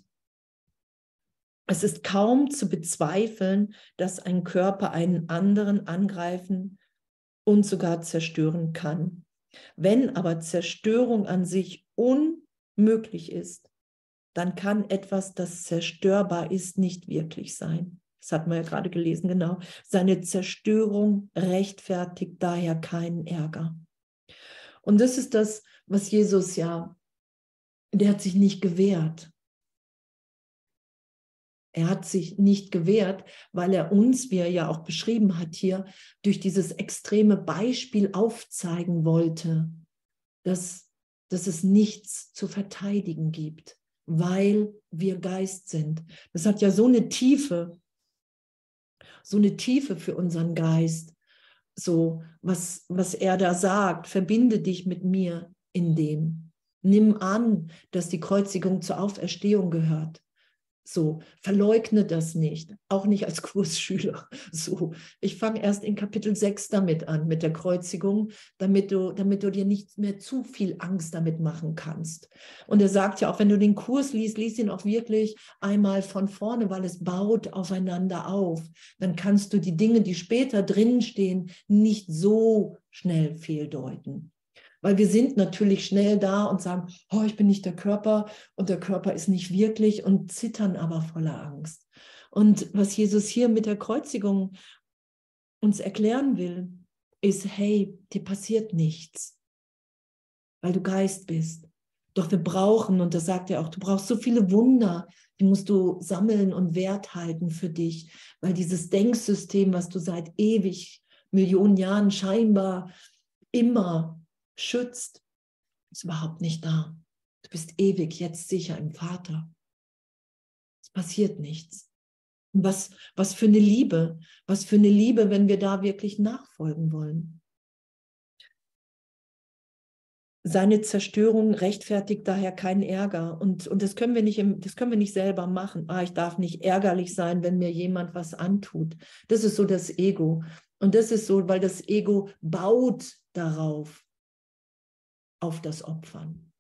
es ist kaum zu bezweifeln, dass ein Körper einen anderen angreifen und sogar zerstören kann. Wenn aber Zerstörung an sich unmöglich ist, dann kann etwas, das zerstörbar ist, nicht wirklich sein. Das hat man ja gerade gelesen, genau. Seine Zerstörung rechtfertigt daher keinen Ärger. Und das ist das, was Jesus ja, der hat sich nicht gewehrt. Er hat sich nicht gewehrt, weil er uns, wie er ja auch beschrieben hat hier, durch dieses extreme Beispiel aufzeigen wollte, dass, dass es nichts zu verteidigen gibt, weil wir Geist sind. Das hat ja so eine Tiefe, so eine Tiefe für unseren Geist. So, was, was er da sagt, verbinde dich mit mir in dem. Nimm an, dass die Kreuzigung zur Auferstehung gehört. So, verleugne das nicht, auch nicht als Kursschüler. So, ich fange erst in Kapitel 6 damit an, mit der Kreuzigung, damit du, damit du dir nicht mehr zu viel Angst damit machen kannst. Und er sagt ja auch, wenn du den Kurs liest, liest ihn auch wirklich einmal von vorne, weil es baut aufeinander auf. Dann kannst du die Dinge, die später drin stehen, nicht so schnell fehldeuten. Weil wir sind natürlich schnell da und sagen, oh, ich bin nicht der Körper und der Körper ist nicht wirklich und zittern aber voller Angst. Und was Jesus hier mit der Kreuzigung uns erklären will, ist, hey, dir passiert nichts, weil du Geist bist. Doch wir brauchen, und das sagt er auch, du brauchst so viele Wunder, die musst du sammeln und wert halten für dich, weil dieses Denksystem, was du seit ewig Millionen Jahren scheinbar immer schützt, ist überhaupt nicht da. Du bist ewig jetzt sicher im Vater. Es passiert nichts. Was, was für eine Liebe, was für eine Liebe, wenn wir da wirklich nachfolgen wollen. Seine Zerstörung rechtfertigt daher keinen Ärger. Und, und das, können wir nicht im, das können wir nicht selber machen. Ah, ich darf nicht ärgerlich sein, wenn mir jemand was antut. Das ist so das Ego. Und das ist so, weil das Ego baut darauf, auf das Opfern.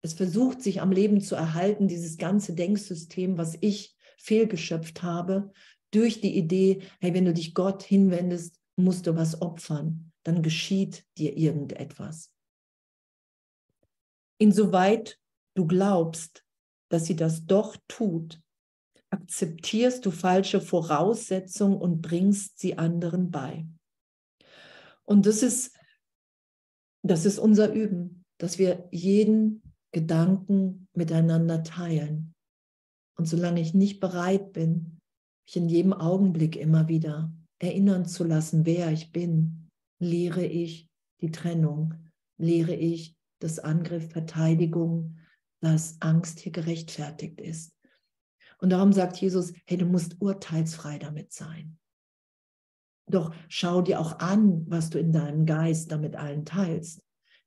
Es versucht sich am Leben zu erhalten, dieses ganze Denksystem, was ich fehlgeschöpft habe, durch die Idee, hey, wenn du dich Gott hinwendest, musst du was opfern, dann geschieht dir irgendetwas. Insoweit du glaubst, dass sie das doch tut, akzeptierst du falsche Voraussetzungen und bringst sie anderen bei. Und das ist das ist unser Üben, dass wir jeden Gedanken miteinander teilen. Und solange ich nicht bereit bin, mich in jedem Augenblick immer wieder erinnern zu lassen, wer ich bin, lehre ich die Trennung, lehre ich das Angriff, Verteidigung, dass Angst hier gerechtfertigt ist. Und darum sagt Jesus, hey, du musst urteilsfrei damit sein. Doch schau dir auch an, was du in deinem Geist damit allen teilst.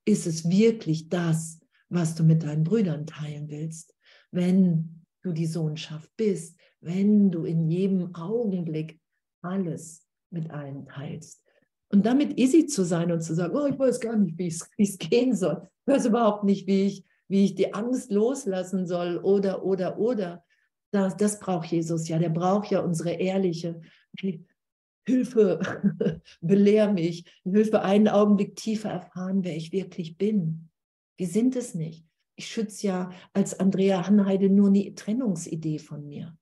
Ist es wirklich das, was du mit deinen Brüdern teilen willst? Wenn du die Sohnschaft bist, wenn du in jedem Augenblick alles mit allen teilst. Und damit easy zu sein und zu sagen, oh, ich weiß gar nicht, wie es gehen soll. Ich weiß überhaupt nicht, wie ich, wie ich die Angst loslassen soll oder, oder, oder. Das, das braucht Jesus ja. Der braucht ja unsere ehrliche Hilfe, belehr mich, Hilfe einen Augenblick tiefer erfahren, wer ich wirklich bin. Wir sind es nicht. Ich schütze ja als Andrea Hanheide nur eine Trennungsidee von mir.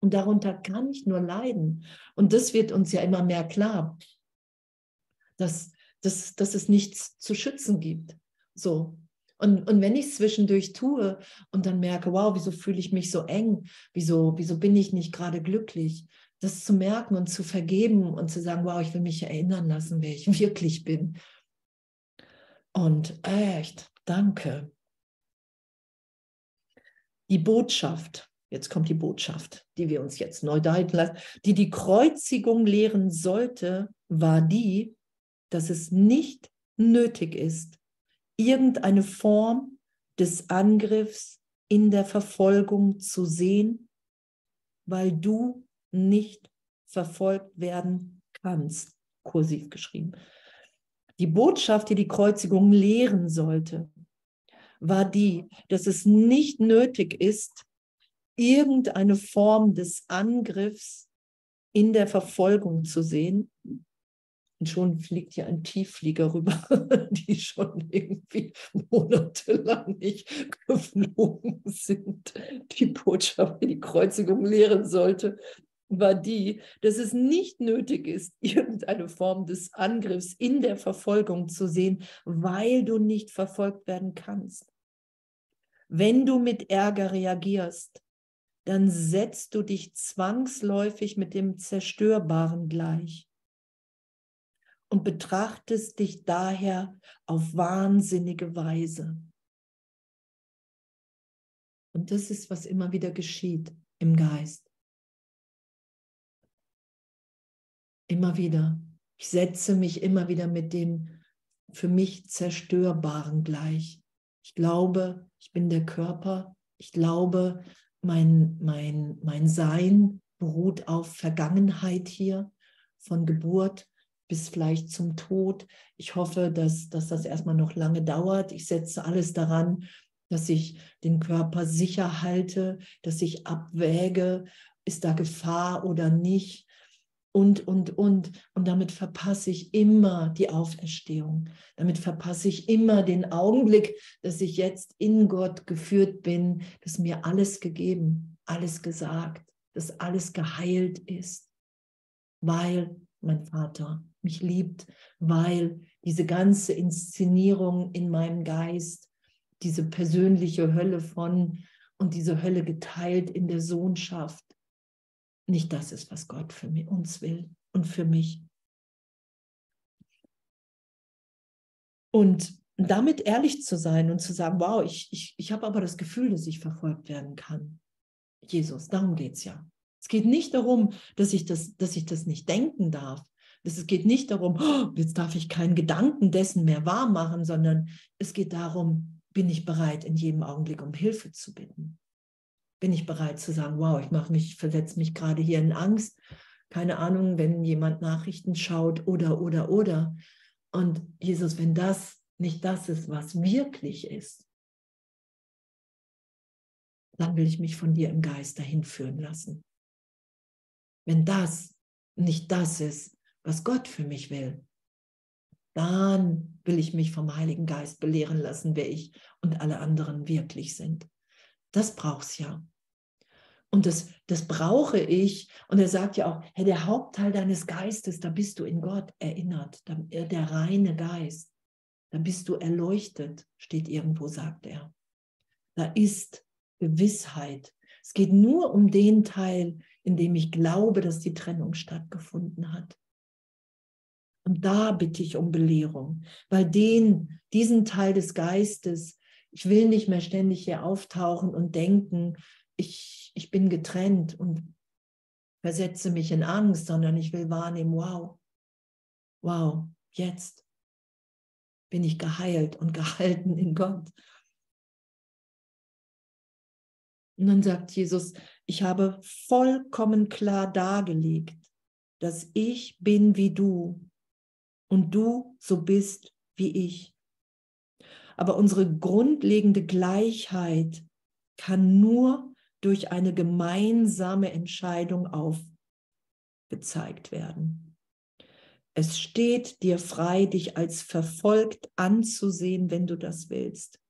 Und darunter kann ich nur leiden. Und das wird uns ja immer mehr klar, dass, dass, dass es nichts zu schützen gibt. So. Und, und wenn ich es zwischendurch tue und dann merke, wow, wieso fühle ich mich so eng? Wieso, wieso bin ich nicht gerade glücklich? Das zu merken und zu vergeben und zu sagen, wow, ich will mich erinnern lassen, wer ich wirklich bin. Und echt, danke. Die Botschaft, jetzt kommt die Botschaft, die wir uns jetzt neu deuten lassen, die die Kreuzigung lehren sollte, war die, dass es nicht nötig ist, irgendeine Form des Angriffs in der Verfolgung zu sehen, weil du nicht verfolgt werden kannst, kursiv geschrieben. Die Botschaft, die die Kreuzigung lehren sollte, war die, dass es nicht nötig ist, irgendeine Form des Angriffs in der Verfolgung zu sehen. Und schon fliegt hier ein Tiefflieger rüber, die schon irgendwie monatelang nicht geflogen sind. Die Botschaft, die die Kreuzigung lehren sollte, war die, dass es nicht nötig ist, irgendeine Form des Angriffs in der Verfolgung zu sehen, weil du nicht verfolgt werden kannst. Wenn du mit Ärger reagierst, dann setzt du dich zwangsläufig mit dem Zerstörbaren gleich und betrachtest dich daher auf wahnsinnige Weise. Und das ist, was immer wieder geschieht im Geist. Immer wieder. Ich setze mich immer wieder mit dem für mich Zerstörbaren gleich. Ich glaube, ich bin der Körper. Ich glaube, mein, mein, mein Sein beruht auf Vergangenheit hier, von Geburt bis vielleicht zum Tod. Ich hoffe, dass, dass das erstmal noch lange dauert. Ich setze alles daran, dass ich den Körper sicher halte, dass ich abwäge, ist da Gefahr oder nicht und, und, und. Und damit verpasse ich immer die Auferstehung. Damit verpasse ich immer den Augenblick, dass ich jetzt in Gott geführt bin, dass mir alles gegeben, alles gesagt, dass alles geheilt ist, weil mein Vater mich liebt, weil diese ganze Inszenierung in meinem Geist, diese persönliche Hölle von und diese Hölle geteilt in der Sohnschaft, nicht das ist, was Gott für uns will und für mich. Und damit ehrlich zu sein und zu sagen, wow, ich, ich, ich habe aber das Gefühl, dass ich verfolgt werden kann. Jesus, darum geht es ja. Es geht nicht darum, dass ich das, dass ich das nicht denken darf. Es geht nicht darum, oh, jetzt darf ich keinen Gedanken dessen mehr wahr machen, sondern es geht darum, bin ich bereit, in jedem Augenblick um Hilfe zu bitten bin ich bereit zu sagen, wow, ich mache mich, versetze mich gerade hier in Angst. Keine Ahnung, wenn jemand Nachrichten schaut oder, oder, oder. Und Jesus, wenn das nicht das ist, was wirklich ist, dann will ich mich von dir im Geist dahin führen lassen. Wenn das nicht das ist, was Gott für mich will, dann will ich mich vom Heiligen Geist belehren lassen, wer ich und alle anderen wirklich sind. Das brauchst ja. Und das, das brauche ich. Und er sagt ja auch, hey, der Hauptteil deines Geistes, da bist du in Gott erinnert, äh, der reine Geist. Da bist du erleuchtet, steht irgendwo, sagt er. Da ist Gewissheit, Es geht nur um den Teil, in dem ich glaube, dass die Trennung stattgefunden hat. Und da bitte ich um Belehrung, weil den, diesen Teil des Geistes, ich will nicht mehr ständig hier auftauchen und denken, ich, ich bin getrennt und versetze mich in Angst, sondern ich will wahrnehmen, wow, wow, jetzt bin ich geheilt und gehalten in Gott. Und dann sagt Jesus, ich habe vollkommen klar dargelegt, dass ich bin wie du und du so bist wie ich. Aber unsere grundlegende Gleichheit kann nur durch eine gemeinsame Entscheidung aufgezeigt werden. Es steht dir frei, dich als verfolgt anzusehen, wenn du das willst.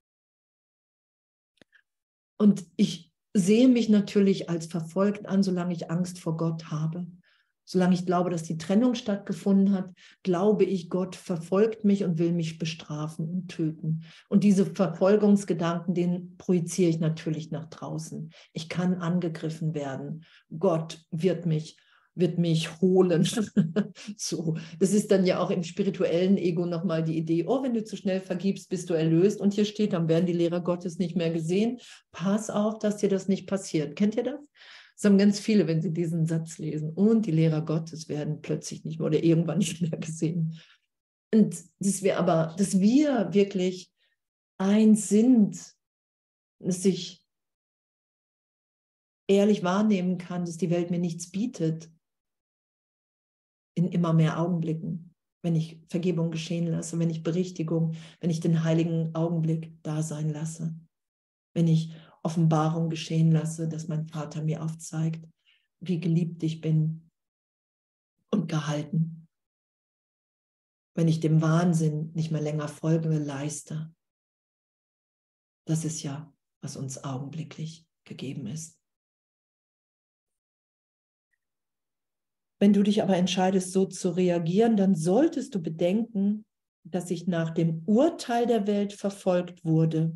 Und ich sehe mich natürlich als verfolgt an, solange ich Angst vor Gott habe. Solange ich glaube, dass die Trennung stattgefunden hat, glaube ich, Gott verfolgt mich und will mich bestrafen und töten. Und diese Verfolgungsgedanken, den projiziere ich natürlich nach draußen. Ich kann angegriffen werden. Gott wird mich wird mich holen. so, das ist dann ja auch im spirituellen Ego nochmal die Idee, oh, wenn du zu schnell vergibst, bist du erlöst. Und hier steht, dann werden die Lehrer Gottes nicht mehr gesehen. Pass auf, dass dir das nicht passiert. Kennt ihr das? Das haben ganz viele, wenn sie diesen Satz lesen. Und die Lehrer Gottes werden plötzlich nicht mehr oder irgendwann nicht mehr gesehen. Und dass wir aber, dass wir wirklich eins sind, dass ich ehrlich wahrnehmen kann, dass die Welt mir nichts bietet. In immer mehr Augenblicken, wenn ich Vergebung geschehen lasse, wenn ich Berichtigung, wenn ich den heiligen Augenblick da sein lasse, wenn ich Offenbarung geschehen lasse, dass mein Vater mir aufzeigt, wie geliebt ich bin und gehalten. Wenn ich dem Wahnsinn nicht mehr länger folge, leiste. Das ist ja, was uns augenblicklich gegeben ist. Wenn du dich aber entscheidest, so zu reagieren, dann solltest du bedenken, dass ich nach dem Urteil der Welt verfolgt wurde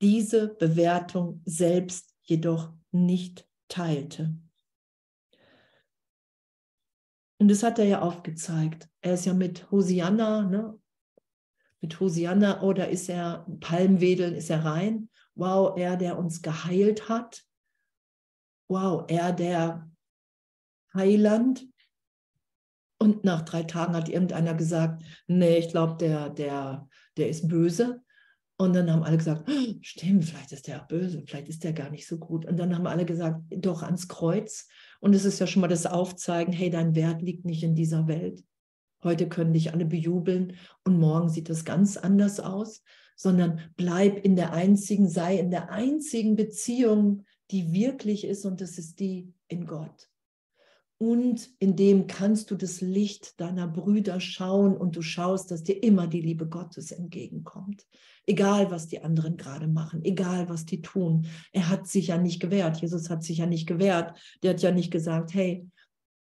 diese Bewertung selbst jedoch nicht teilte. Und das hat er ja aufgezeigt. Er ist ja mit Hosianna, ne? mit Hosianna, oder ist er Palmwedeln, ist er rein. Wow, er, der uns geheilt hat. Wow, er, der Heiland. Und nach drei Tagen hat irgendeiner gesagt, nee, ich glaube, der, der, der ist böse. Und dann haben alle gesagt, oh, stimmt, vielleicht ist der böse, vielleicht ist der gar nicht so gut. Und dann haben alle gesagt, doch ans Kreuz. Und es ist ja schon mal das Aufzeigen, hey, dein Wert liegt nicht in dieser Welt. Heute können dich alle bejubeln und morgen sieht das ganz anders aus, sondern bleib in der einzigen, sei in der einzigen Beziehung, die wirklich ist und das ist die in Gott und in dem kannst du das Licht deiner Brüder schauen und du schaust, dass dir immer die Liebe Gottes entgegenkommt. Egal, was die anderen gerade machen, egal, was die tun. Er hat sich ja nicht gewehrt. Jesus hat sich ja nicht gewehrt. Der hat ja nicht gesagt, hey,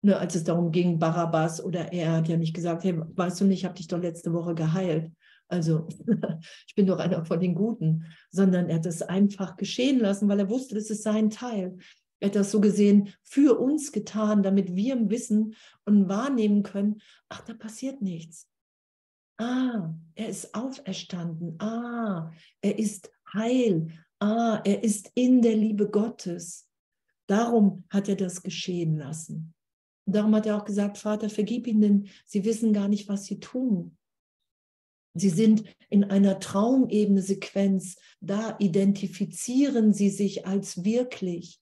ne, als es darum ging, Barabbas oder er hat ja nicht gesagt, hey, weißt du nicht, ich habe dich doch letzte Woche geheilt. Also ich bin doch einer von den Guten, sondern er hat es einfach geschehen lassen, weil er wusste, das ist sein Teil. Hat das so gesehen für uns getan, damit wir wissen und wahrnehmen können, ach, da passiert nichts. Ah, er ist auferstanden. Ah, er ist heil. Ah, er ist in der Liebe Gottes. Darum hat er das geschehen lassen. Und darum hat er auch gesagt, Vater, vergib ihnen, sie wissen gar nicht, was sie tun. Sie sind in einer Traumebene Sequenz, da identifizieren sie sich als wirklich.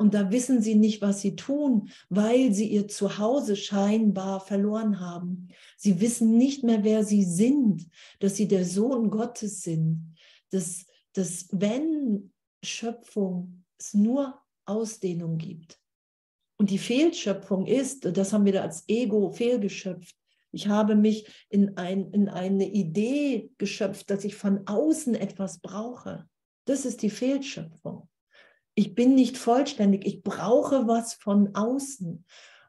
Und da wissen sie nicht, was sie tun, weil sie ihr Zuhause scheinbar verloren haben. Sie wissen nicht mehr, wer sie sind, dass sie der Sohn Gottes sind. Dass, dass wenn Schöpfung es nur Ausdehnung gibt. Und die Fehlschöpfung ist, das haben wir da als Ego fehlgeschöpft. Ich habe mich in, ein, in eine Idee geschöpft, dass ich von außen etwas brauche. Das ist die Fehlschöpfung ich bin nicht vollständig, ich brauche was von außen.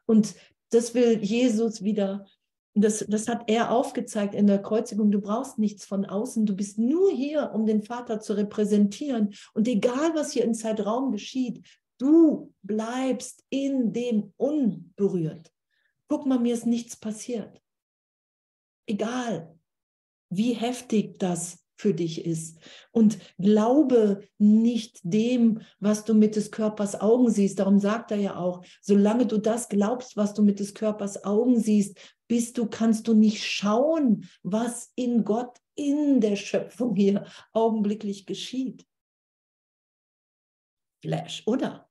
Und das will Jesus wieder das, das hat er aufgezeigt in der Kreuzigung. Du brauchst nichts von außen. Du bist nur hier, um den Vater zu repräsentieren. Und egal, was hier im Zeitraum geschieht, du bleibst in dem unberührt. Guck mal, mir ist nichts passiert. Egal, wie heftig das für dich ist. Und glaube nicht dem, was du mit des Körpers Augen siehst. Darum sagt er ja auch, solange du das glaubst, was du mit des Körpers Augen siehst, bist du, kannst du nicht schauen, was in Gott, in der Schöpfung hier augenblicklich geschieht. Flash, oder?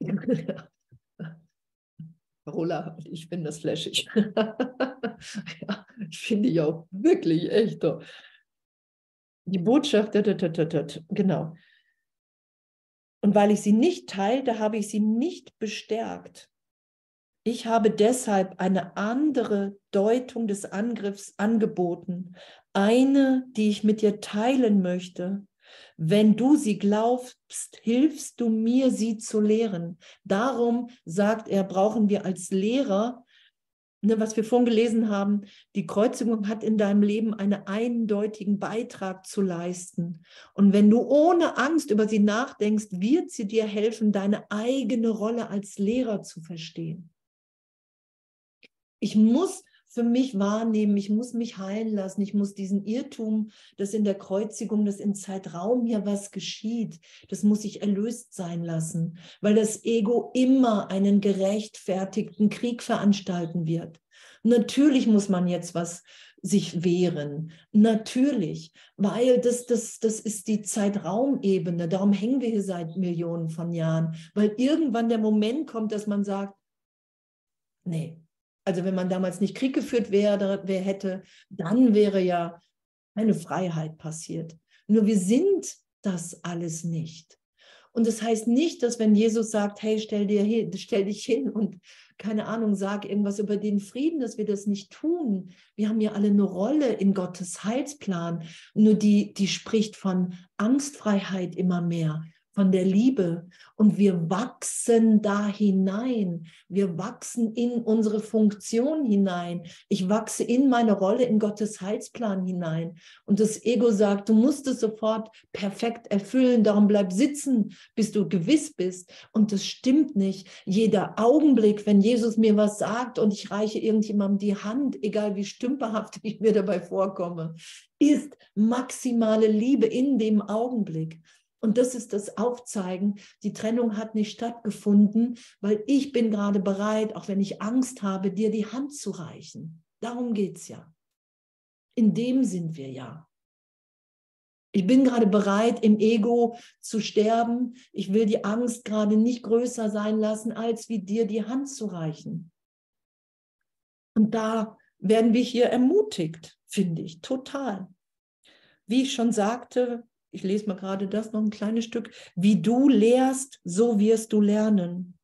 Rola, ich finde das flashig. ja, finde ich auch wirklich echt. Doch. Die Botschaft, genau. Und weil ich sie nicht teilte, habe ich sie nicht bestärkt. Ich habe deshalb eine andere Deutung des Angriffs angeboten, eine, die ich mit dir teilen möchte, wenn du sie glaubst, hilfst du mir, sie zu lehren. Darum, sagt er, brauchen wir als Lehrer, ne, was wir vorhin gelesen haben, die Kreuzigung hat in deinem Leben einen eindeutigen Beitrag zu leisten. Und wenn du ohne Angst über sie nachdenkst, wird sie dir helfen, deine eigene Rolle als Lehrer zu verstehen. Ich muss für mich wahrnehmen, ich muss mich heilen lassen, ich muss diesen Irrtum, dass in der Kreuzigung, dass im Zeitraum hier was geschieht, das muss ich erlöst sein lassen, weil das Ego immer einen gerechtfertigten Krieg veranstalten wird. Natürlich muss man jetzt was sich wehren. Natürlich, weil das, das, das ist die Zeitraumebene. Darum hängen wir hier seit Millionen von Jahren, weil irgendwann der Moment kommt, dass man sagt, nee, also wenn man damals nicht Krieg geführt wäre, wer hätte, dann wäre ja eine Freiheit passiert. Nur wir sind das alles nicht. Und das heißt nicht, dass wenn Jesus sagt, hey, stell, dir hin, stell dich hin und keine Ahnung, sag irgendwas über den Frieden, dass wir das nicht tun. Wir haben ja alle eine Rolle in Gottes Heilsplan. Nur die, die spricht von Angstfreiheit immer mehr von der Liebe und wir wachsen da hinein. Wir wachsen in unsere Funktion hinein. Ich wachse in meine Rolle in Gottes Heilsplan hinein. Und das Ego sagt, du musst es sofort perfekt erfüllen. Darum bleib sitzen, bis du gewiss bist. Und das stimmt nicht. Jeder Augenblick, wenn Jesus mir was sagt und ich reiche irgendjemandem die Hand, egal wie stümperhaft ich mir dabei vorkomme, ist maximale Liebe in dem Augenblick. Und das ist das Aufzeigen. Die Trennung hat nicht stattgefunden, weil ich bin gerade bereit, auch wenn ich Angst habe, dir die Hand zu reichen. Darum geht es ja. In dem sind wir ja. Ich bin gerade bereit, im Ego zu sterben. Ich will die Angst gerade nicht größer sein lassen, als wie dir die Hand zu reichen. Und da werden wir hier ermutigt, finde ich, total. Wie ich schon sagte, ich lese mal gerade das noch ein kleines Stück, wie du lehrst, so wirst du lernen.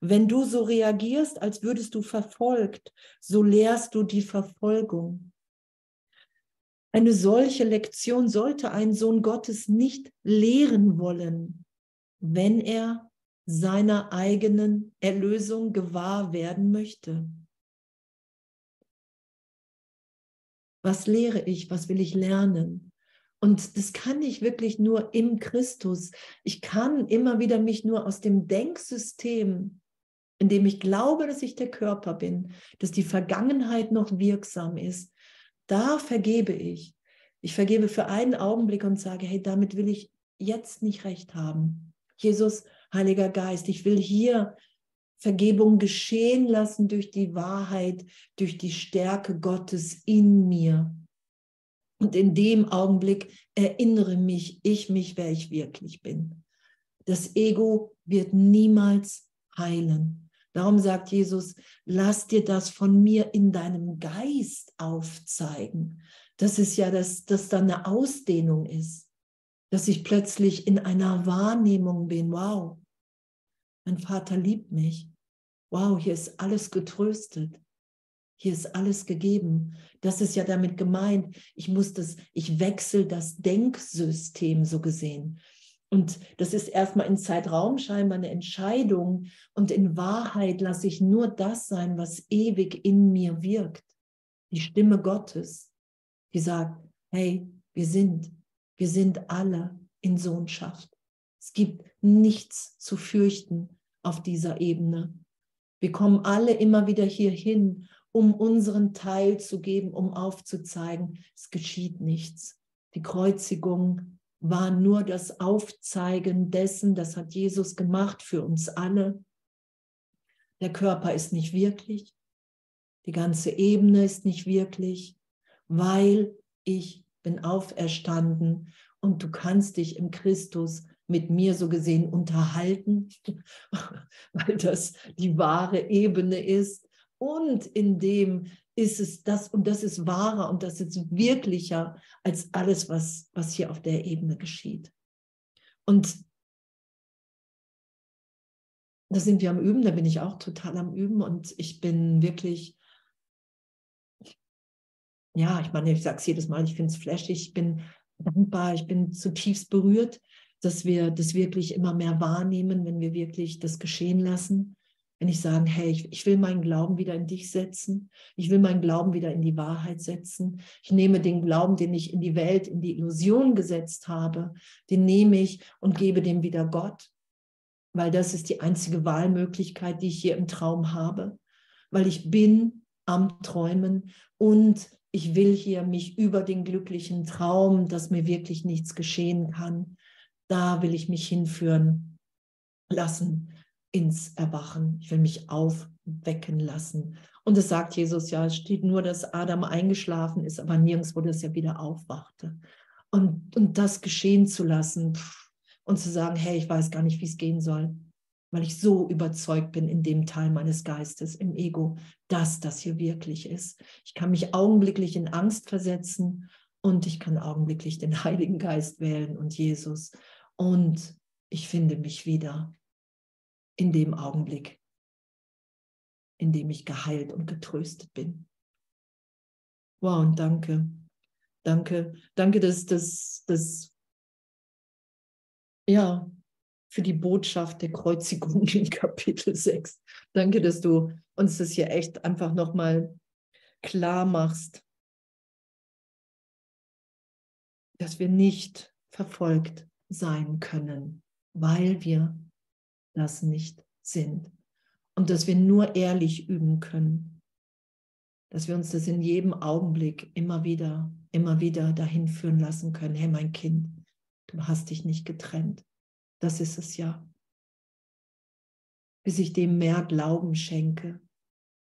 Wenn du so reagierst, als würdest du verfolgt, so lehrst du die Verfolgung. Eine solche Lektion sollte ein Sohn Gottes nicht lehren wollen, wenn er seiner eigenen Erlösung gewahr werden möchte. Was lehre ich? Was will ich lernen? Und das kann ich wirklich nur im Christus. Ich kann immer wieder mich nur aus dem Denksystem, in dem ich glaube, dass ich der Körper bin, dass die Vergangenheit noch wirksam ist, da vergebe ich. Ich vergebe für einen Augenblick und sage, hey, damit will ich jetzt nicht recht haben. Jesus, Heiliger Geist, ich will hier Vergebung geschehen lassen durch die Wahrheit, durch die Stärke Gottes in mir. Und in dem Augenblick erinnere mich, ich mich, wer ich wirklich bin. Das Ego wird niemals heilen. Darum sagt Jesus, lass dir das von mir in deinem Geist aufzeigen. Das ist ja, dass das dann eine Ausdehnung ist, dass ich plötzlich in einer Wahrnehmung bin. Wow, mein Vater liebt mich. Wow, hier ist alles getröstet. Hier ist alles gegeben. Das ist ja damit gemeint. Ich muss das, ich wechsle das Denksystem so gesehen. Und das ist erstmal in Zeitraum scheinbar eine Entscheidung. Und in Wahrheit lasse ich nur das sein, was ewig in mir wirkt. Die Stimme Gottes, die sagt, hey, wir sind, wir sind alle in Sohnschaft. Es gibt nichts zu fürchten auf dieser Ebene. Wir kommen alle immer wieder hierhin, um unseren Teil zu geben, um aufzuzeigen, es geschieht nichts. Die Kreuzigung war nur das Aufzeigen dessen, das hat Jesus gemacht für uns alle. Der Körper ist nicht wirklich, die ganze Ebene ist nicht wirklich, weil ich bin auferstanden und du kannst dich im Christus mit mir so gesehen unterhalten, weil das die wahre Ebene ist. Und in dem ist es das und das ist wahrer und das ist wirklicher als alles, was, was hier auf der Ebene geschieht. Und da sind wir am Üben, da bin ich auch total am Üben und ich bin wirklich, ja, ich meine, ich sage es jedes Mal, ich finde es flashig, ich bin dankbar, ich bin zutiefst berührt, dass wir das wirklich immer mehr wahrnehmen, wenn wir wirklich das geschehen lassen. Wenn ich sage, hey, ich, ich, will meinen Glauben wieder in dich setzen, ich will meinen Glauben wieder in die Wahrheit setzen. Ich nehme den Glauben, den ich in die Welt, in die Illusion gesetzt habe, den nehme ich und gebe dem wieder Gott, weil das ist die einzige Wahlmöglichkeit, die ich hier im Traum habe, weil ich bin am Träumen und ich will hier mich über den glücklichen Traum, dass mir wirklich nichts geschehen kann, da will ich mich hinführen lassen ins Erwachen. Ich will mich aufwecken lassen. Und es sagt Jesus ja, es steht nur, dass Adam eingeschlafen ist, aber nirgendwo, dass er wieder aufwachte. Und, und das geschehen zu lassen und zu sagen, hey, ich weiß gar nicht, wie es gehen soll, weil ich so überzeugt bin in dem Teil meines Geistes, im Ego, dass das hier wirklich ist. Ich kann mich augenblicklich in Angst versetzen und ich kann augenblicklich den Heiligen Geist wählen und Jesus. Und ich finde mich wieder in dem Augenblick, in dem ich geheilt und getröstet bin. Wow, und danke. Danke. Danke, dass das, das, ja, für die Botschaft der Kreuzigung in Kapitel 6. Danke, dass du uns das hier echt einfach nochmal klar machst, dass wir nicht verfolgt sein können, weil wir das nicht sind. Und dass wir nur ehrlich üben können. Dass wir uns das in jedem Augenblick immer wieder, immer wieder dahin führen lassen können. Hey, mein Kind, du hast dich nicht getrennt. Das ist es ja. Bis ich dem mehr Glauben schenke,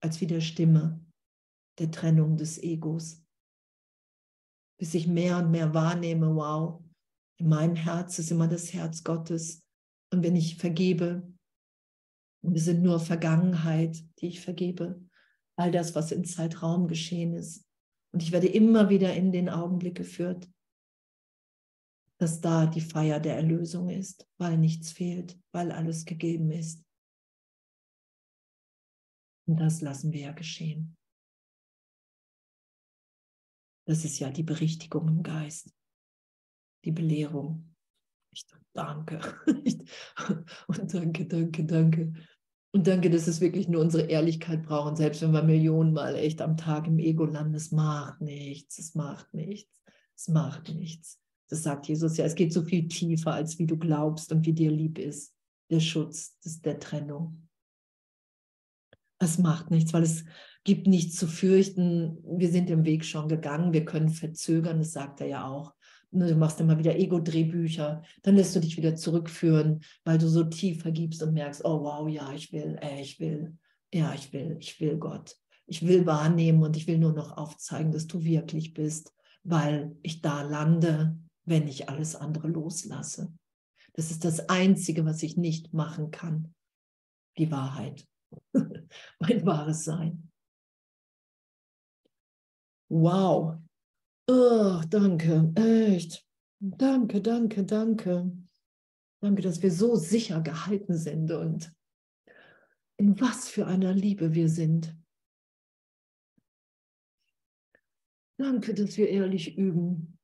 als wie der Stimme der Trennung des Egos. Bis ich mehr und mehr wahrnehme, wow, in meinem Herz ist immer das Herz Gottes. Und wenn ich vergebe, wir sind nur Vergangenheit, die ich vergebe, all das, was im Zeitraum geschehen ist. Und ich werde immer wieder in den Augenblick geführt, dass da die Feier der Erlösung ist, weil nichts fehlt, weil alles gegeben ist. Und das lassen wir ja geschehen. Das ist ja die Berichtigung im Geist die Belehrung. Ich danke. Und danke, danke, danke. Und danke, dass es wirklich nur unsere Ehrlichkeit braucht. Und selbst wenn wir Millionen Mal echt am Tag im Ego landen, es macht nichts, es macht nichts, es macht nichts. Das sagt Jesus ja, es geht so viel tiefer, als wie du glaubst und wie dir lieb ist. Der Schutz das der Trennung. Es macht nichts, weil es gibt nichts zu fürchten. Wir sind den Weg schon gegangen, wir können verzögern, das sagt er ja auch. Ne, du machst immer wieder Ego-Drehbücher, dann lässt du dich wieder zurückführen, weil du so tief vergibst und merkst, oh wow, ja, ich will, äh, ich will, ja, ich will, ich will Gott. Ich will wahrnehmen und ich will nur noch aufzeigen, dass du wirklich bist, weil ich da lande, wenn ich alles andere loslasse. Das ist das Einzige, was ich nicht machen kann. Die Wahrheit. mein wahres Sein. Wow, Oh, danke, echt. Danke, danke, danke. Danke, dass wir so sicher gehalten sind und in was für einer Liebe wir sind. Danke, dass wir ehrlich üben.